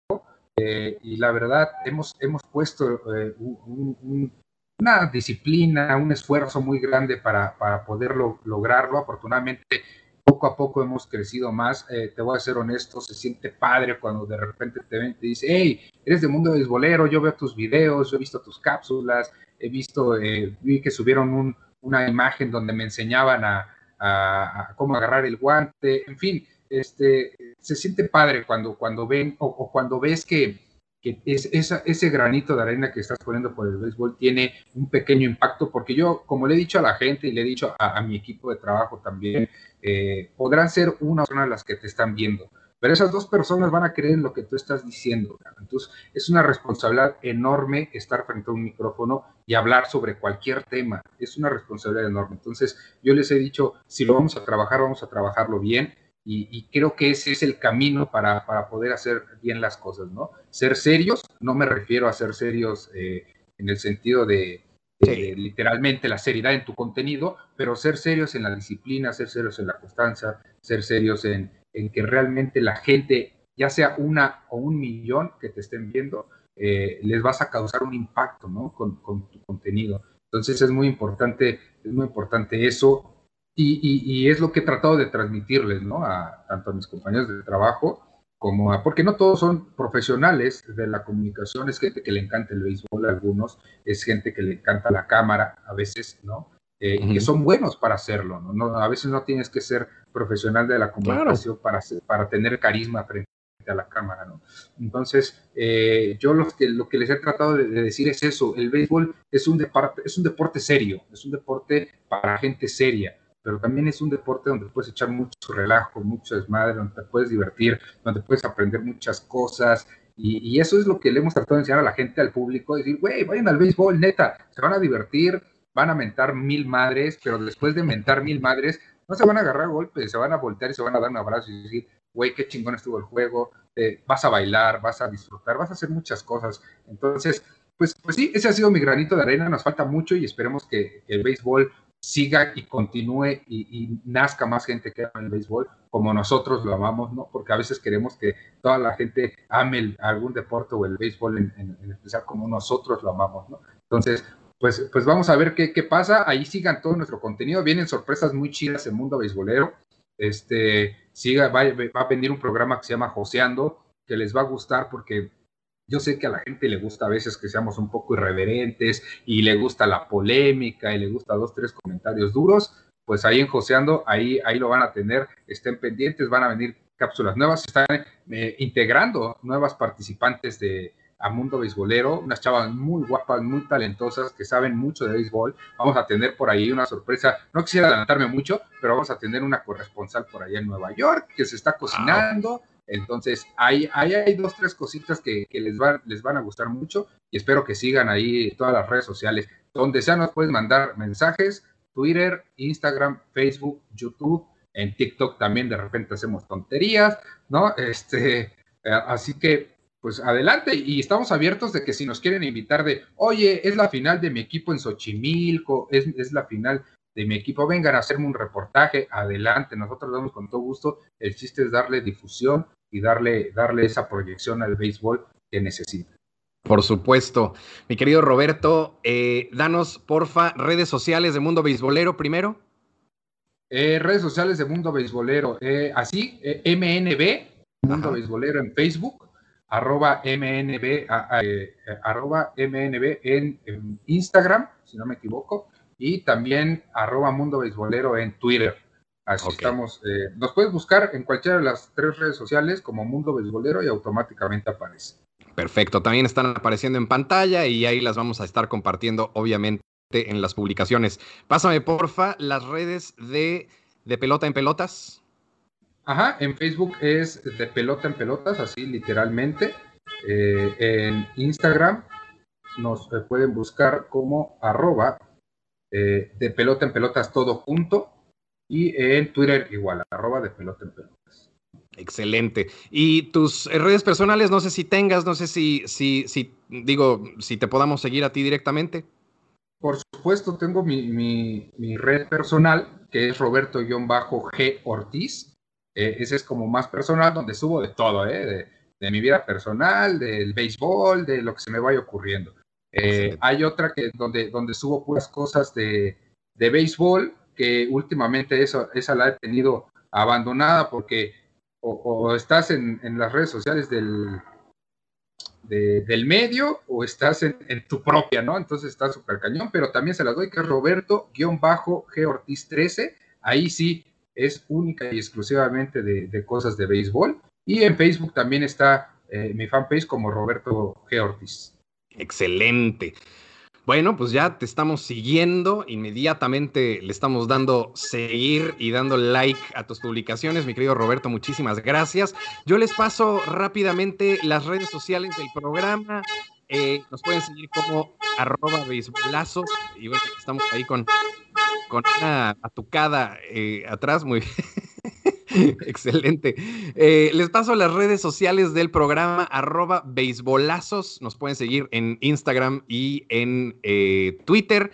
Eh, y la verdad, hemos, hemos puesto un, una disciplina, un esfuerzo muy grande para, para poderlo lograrlo. Afortunadamente, poco a poco hemos crecido más. Eh, te voy a ser honesto, se siente padre cuando de repente te ven y te dice, hey, eres de mundo beisbolero, yo veo tus videos, yo he visto tus cápsulas, he visto, eh, vi que subieron una imagen donde me enseñaban a, cómo agarrar el guante, en fin, este, se siente padre cuando, cuando ven o cuando ves que que es, ese granito de arena que estás poniendo por el béisbol tiene un pequeño impacto, porque yo, como le he dicho a la gente y le he dicho a, mi equipo de trabajo también, eh, podrán ser una persona de las que te están viendo, pero esas dos personas van a creer en lo que tú estás diciendo. Entonces, es una responsabilidad enorme estar frente a un micrófono y hablar sobre cualquier tema. Es una responsabilidad enorme. Entonces, yo les he dicho, si lo vamos a trabajar, vamos a trabajarlo bien y, creo que ese es el camino para, poder hacer bien las cosas, ¿no? Ser serios, no me refiero a ser serios eh, en el sentido de, literalmente la seriedad en tu contenido, pero ser serios en la disciplina, ser serios en la constancia, ser serios en, que realmente la gente, ya sea una o un millón que te estén viendo, eh, les vas a causar un impacto, ¿no? Con, con tu contenido. Entonces es muy importante, es muy importante eso y, es lo que he tratado de transmitirles, ¿no? A, tanto a mis compañeros de trabajo como a, porque no todos son profesionales de la comunicación, es gente que le encanta el béisbol a algunos, es gente que le encanta la cámara a veces, ¿no? Eh, y que son buenos para hacerlo, ¿no? A veces no tienes que ser profesional de la comunicación para, para tener carisma frente a la cámara, ¿no? Entonces, eh, yo lo que, lo que les he tratado de, decir es eso, el béisbol es un, deporte, es un deporte serio, es un deporte para gente seria, pero también es un deporte donde puedes echar mucho relajo, mucho desmadre, donde te puedes divertir, donde puedes aprender muchas cosas Y, eso es lo que le hemos tratado de enseñar a la gente, al público, decir, güey, vayan al béisbol, neta, se van a divertir, van a mentar mil madres, pero después de mentar mil madres, no se van a agarrar golpes, se van a voltear y se van a dar un abrazo y decir, güey, qué chingón estuvo el juego, eh, vas a bailar, vas a disfrutar, vas a hacer muchas cosas. Entonces, pues, pues sí, ese ha sido mi granito de arena, nos falta mucho y esperemos que el béisbol siga y continúe y, nazca más gente que ama el béisbol como nosotros lo amamos, ¿no? Porque a veces queremos que toda la gente ame algún deporte o el béisbol en, especial como nosotros lo amamos, ¿no? Entonces, pues, pues vamos a ver qué, qué, pasa. Ahí sigan todo nuestro contenido. Vienen sorpresas muy chidas en Mundo Béisbolero. Este, siga, va, va a venir un programa que se llama Joseando, que les va a gustar porque yo sé que a la gente le gusta a veces que seamos un poco irreverentes y le gusta la polémica y le gusta dos, tres comentarios duros. Pues ahí en Joseando, ahí, ahí lo van a tener. Estén pendientes, van a venir cápsulas nuevas. Están eh, integrando nuevas participantes de a Mundo Beisbolero, unas chavas muy guapas, muy talentosas, que saben mucho de béisbol. Vamos a tener por ahí una sorpresa. No quisiera adelantarme mucho, pero vamos a tener una corresponsal por allá en Nueva York que se está cocinando. Entonces, ahí, hay dos, tres cositas que, les, les van a gustar mucho y espero que sigan ahí todas las redes sociales. Donde sea nos pueden mandar mensajes, Twitter, Instagram, Facebook, YouTube, en TikTok también de repente hacemos tonterías, ¿no? Este, eh, así que, pues adelante y estamos abiertos de que si nos quieren invitar de, oye, es la final de mi equipo en Xochimilco, es, es la final de mi equipo, vengan a hacerme un reportaje, adelante, nosotros damos con todo gusto, el chiste es darle difusión y darle, darle esa proyección al béisbol que necesita. Por supuesto. Mi querido Roberto, eh, danos, porfa, redes sociales de Mundo Beisbolero primero. Eh, redes sociales de Mundo Beisbolero, eh, así, MNB, Mundo Beisbolero en Facebook, arroba MNB, arroba MNB en, en, Instagram, si no me equivoco, y también arroba Mundo Beisbolero en Twitter. Así estamos. Eh, nos puedes buscar en cualquiera de las tres redes sociales como Mundo Beisbolero y automáticamente aparece. Perfecto. También están apareciendo en pantalla y ahí las vamos a estar compartiendo, obviamente, en las publicaciones. Pásame, porfa, las redes de, de Pelota en Pelotas. Ajá, en Facebook es de Pelota en Pelotas, así literalmente. Eh, en Instagram nos eh, pueden buscar como arroba de Pelota en Pelotas todo junto y en Twitter igual, arroba de pelota en pelotas. Excelente. Y tus redes personales, no sé si tengas, no sé si, si, si digo, si te podamos seguir a ti directamente. Por supuesto, tengo mi, red personal, que es Roberto-G Ortiz. Eh, ese es como más personal, donde subo de todo, ¿eh? de, mi vida personal, del béisbol, de lo que se me vaya ocurriendo. Eh, hay otra que donde, donde subo puras cosas de, de béisbol, que últimamente eso, esa la he tenido abandonada porque o, estás en, las redes sociales del, del medio o estás en, tu propia, ¿no? Entonces está súper cañón, pero también se las doy que es Roberto-G Ortiz 13, ahí sí es única y exclusivamente de, cosas de béisbol. Y en Facebook también está eh, mi fanpage como Roberto G. Ortiz. Excelente. Bueno, pues ya te estamos siguiendo, inmediatamente le estamos dando seguir y dando like a tus publicaciones, mi querido Roberto, muchísimas gracias. Yo les paso rápidamente las redes sociales del programa, eh, nos pueden seguir como arroba beisbolazos y bueno, estamos ahí con, con una atucada eh, atrás, muy Excelente. Eh, les paso las redes sociales del programa, arroba beisbolazos. Nos pueden seguir en Instagram y en eh, Twitter.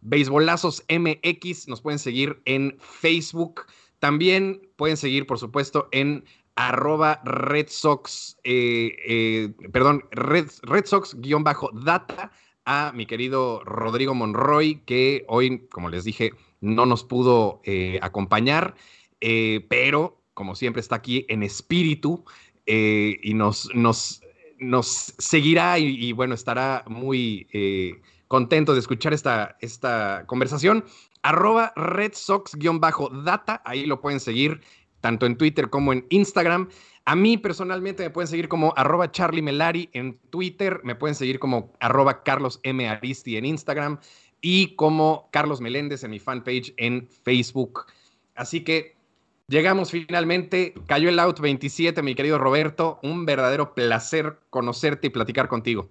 Beisbolazos MX. Nos pueden seguir en Facebook. También pueden seguir, por supuesto, en arroba Red Sox, eh, perdón, Red, Red Sox-data a mi querido Rodrigo Monroy, que hoy, como les dije, no nos pudo acompañar. Eh, pero como siempre está aquí en espíritu eh, y nos, nos, nos seguirá y, bueno, estará muy eh, contento de escuchar esta, esta conversación. Arroba Red Sox-data, ahí lo pueden seguir tanto en Twitter como en Instagram. A mí personalmente me pueden seguir como arroba Charlie Melari en Twitter, me pueden seguir como arroba Carlos M. Aristi en Instagram y como Carlos Meléndez en mi fanpage en Facebook. Así que Llegamos finalmente, cayó el out 27, mi querido Roberto. Un verdadero placer conocerte y platicar contigo.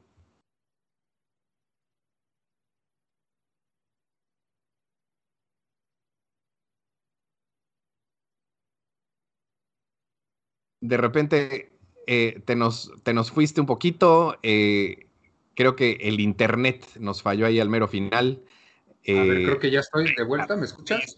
De repente eh, te, nos, te, nos, fuiste un poquito. Eh, creo que el internet nos falló ahí al mero final. A ver, creo que ya estoy de vuelta, ¿me escuchas?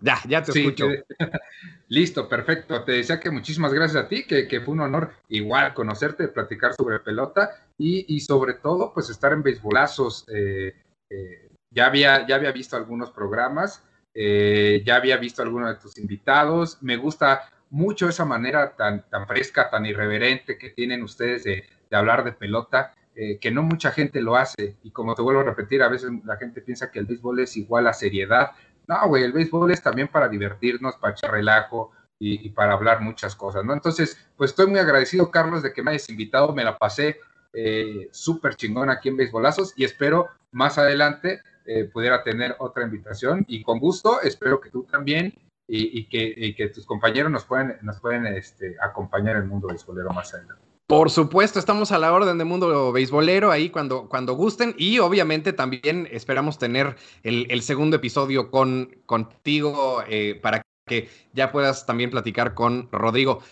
Ya, ya te escucho. Listo, perfecto. Te decía que muchísimas gracias a ti, que, fue un honor igual conocerte, platicar sobre pelota y, sobre todo, pues estar en beisbolazos. Eh, eh, ya, había, ya había visto algunos programas, eh, ya había visto algunos de tus invitados. Me gusta mucho esa manera tan, tan fresca, tan irreverente que tienen ustedes de, de hablar de pelota. Que no mucha gente lo hace. Y como te vuelvo a repetir, a veces la gente piensa que el béisbol es igual a seriedad. No, güey, el béisbol es también para divertirnos, para echar relajo y, para hablar muchas cosas, ¿no? Entonces, pues estoy muy agradecido, Carlos, de que me hayas invitado, me la pasé eh, súper chingón aquí en Béisbolazos y espero más adelante eh, pudiera tener otra invitación y con gusto espero que tú también y, que, tus compañeros nos pueden, nos pueden este, acompañar en el mundo beisbolero más adelante. Por supuesto, estamos a la orden de Mundo Beisbolero ahí cuando, cuando gusten y obviamente también esperamos tener el, segundo episodio con, contigo eh, para que ya puedas también platicar con Rodrigo.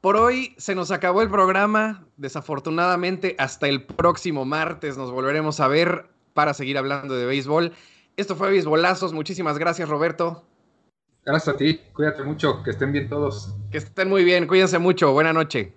Por hoy se nos acabó el programa, desafortunadamente hasta el próximo martes nos volveremos a ver para seguir hablando de béisbol. Esto fue Béisbolazos, muchísimas gracias Roberto. Gracias a ti, cuídate mucho, que estén bien todos. Que estén muy bien, cuídense mucho, buena noche.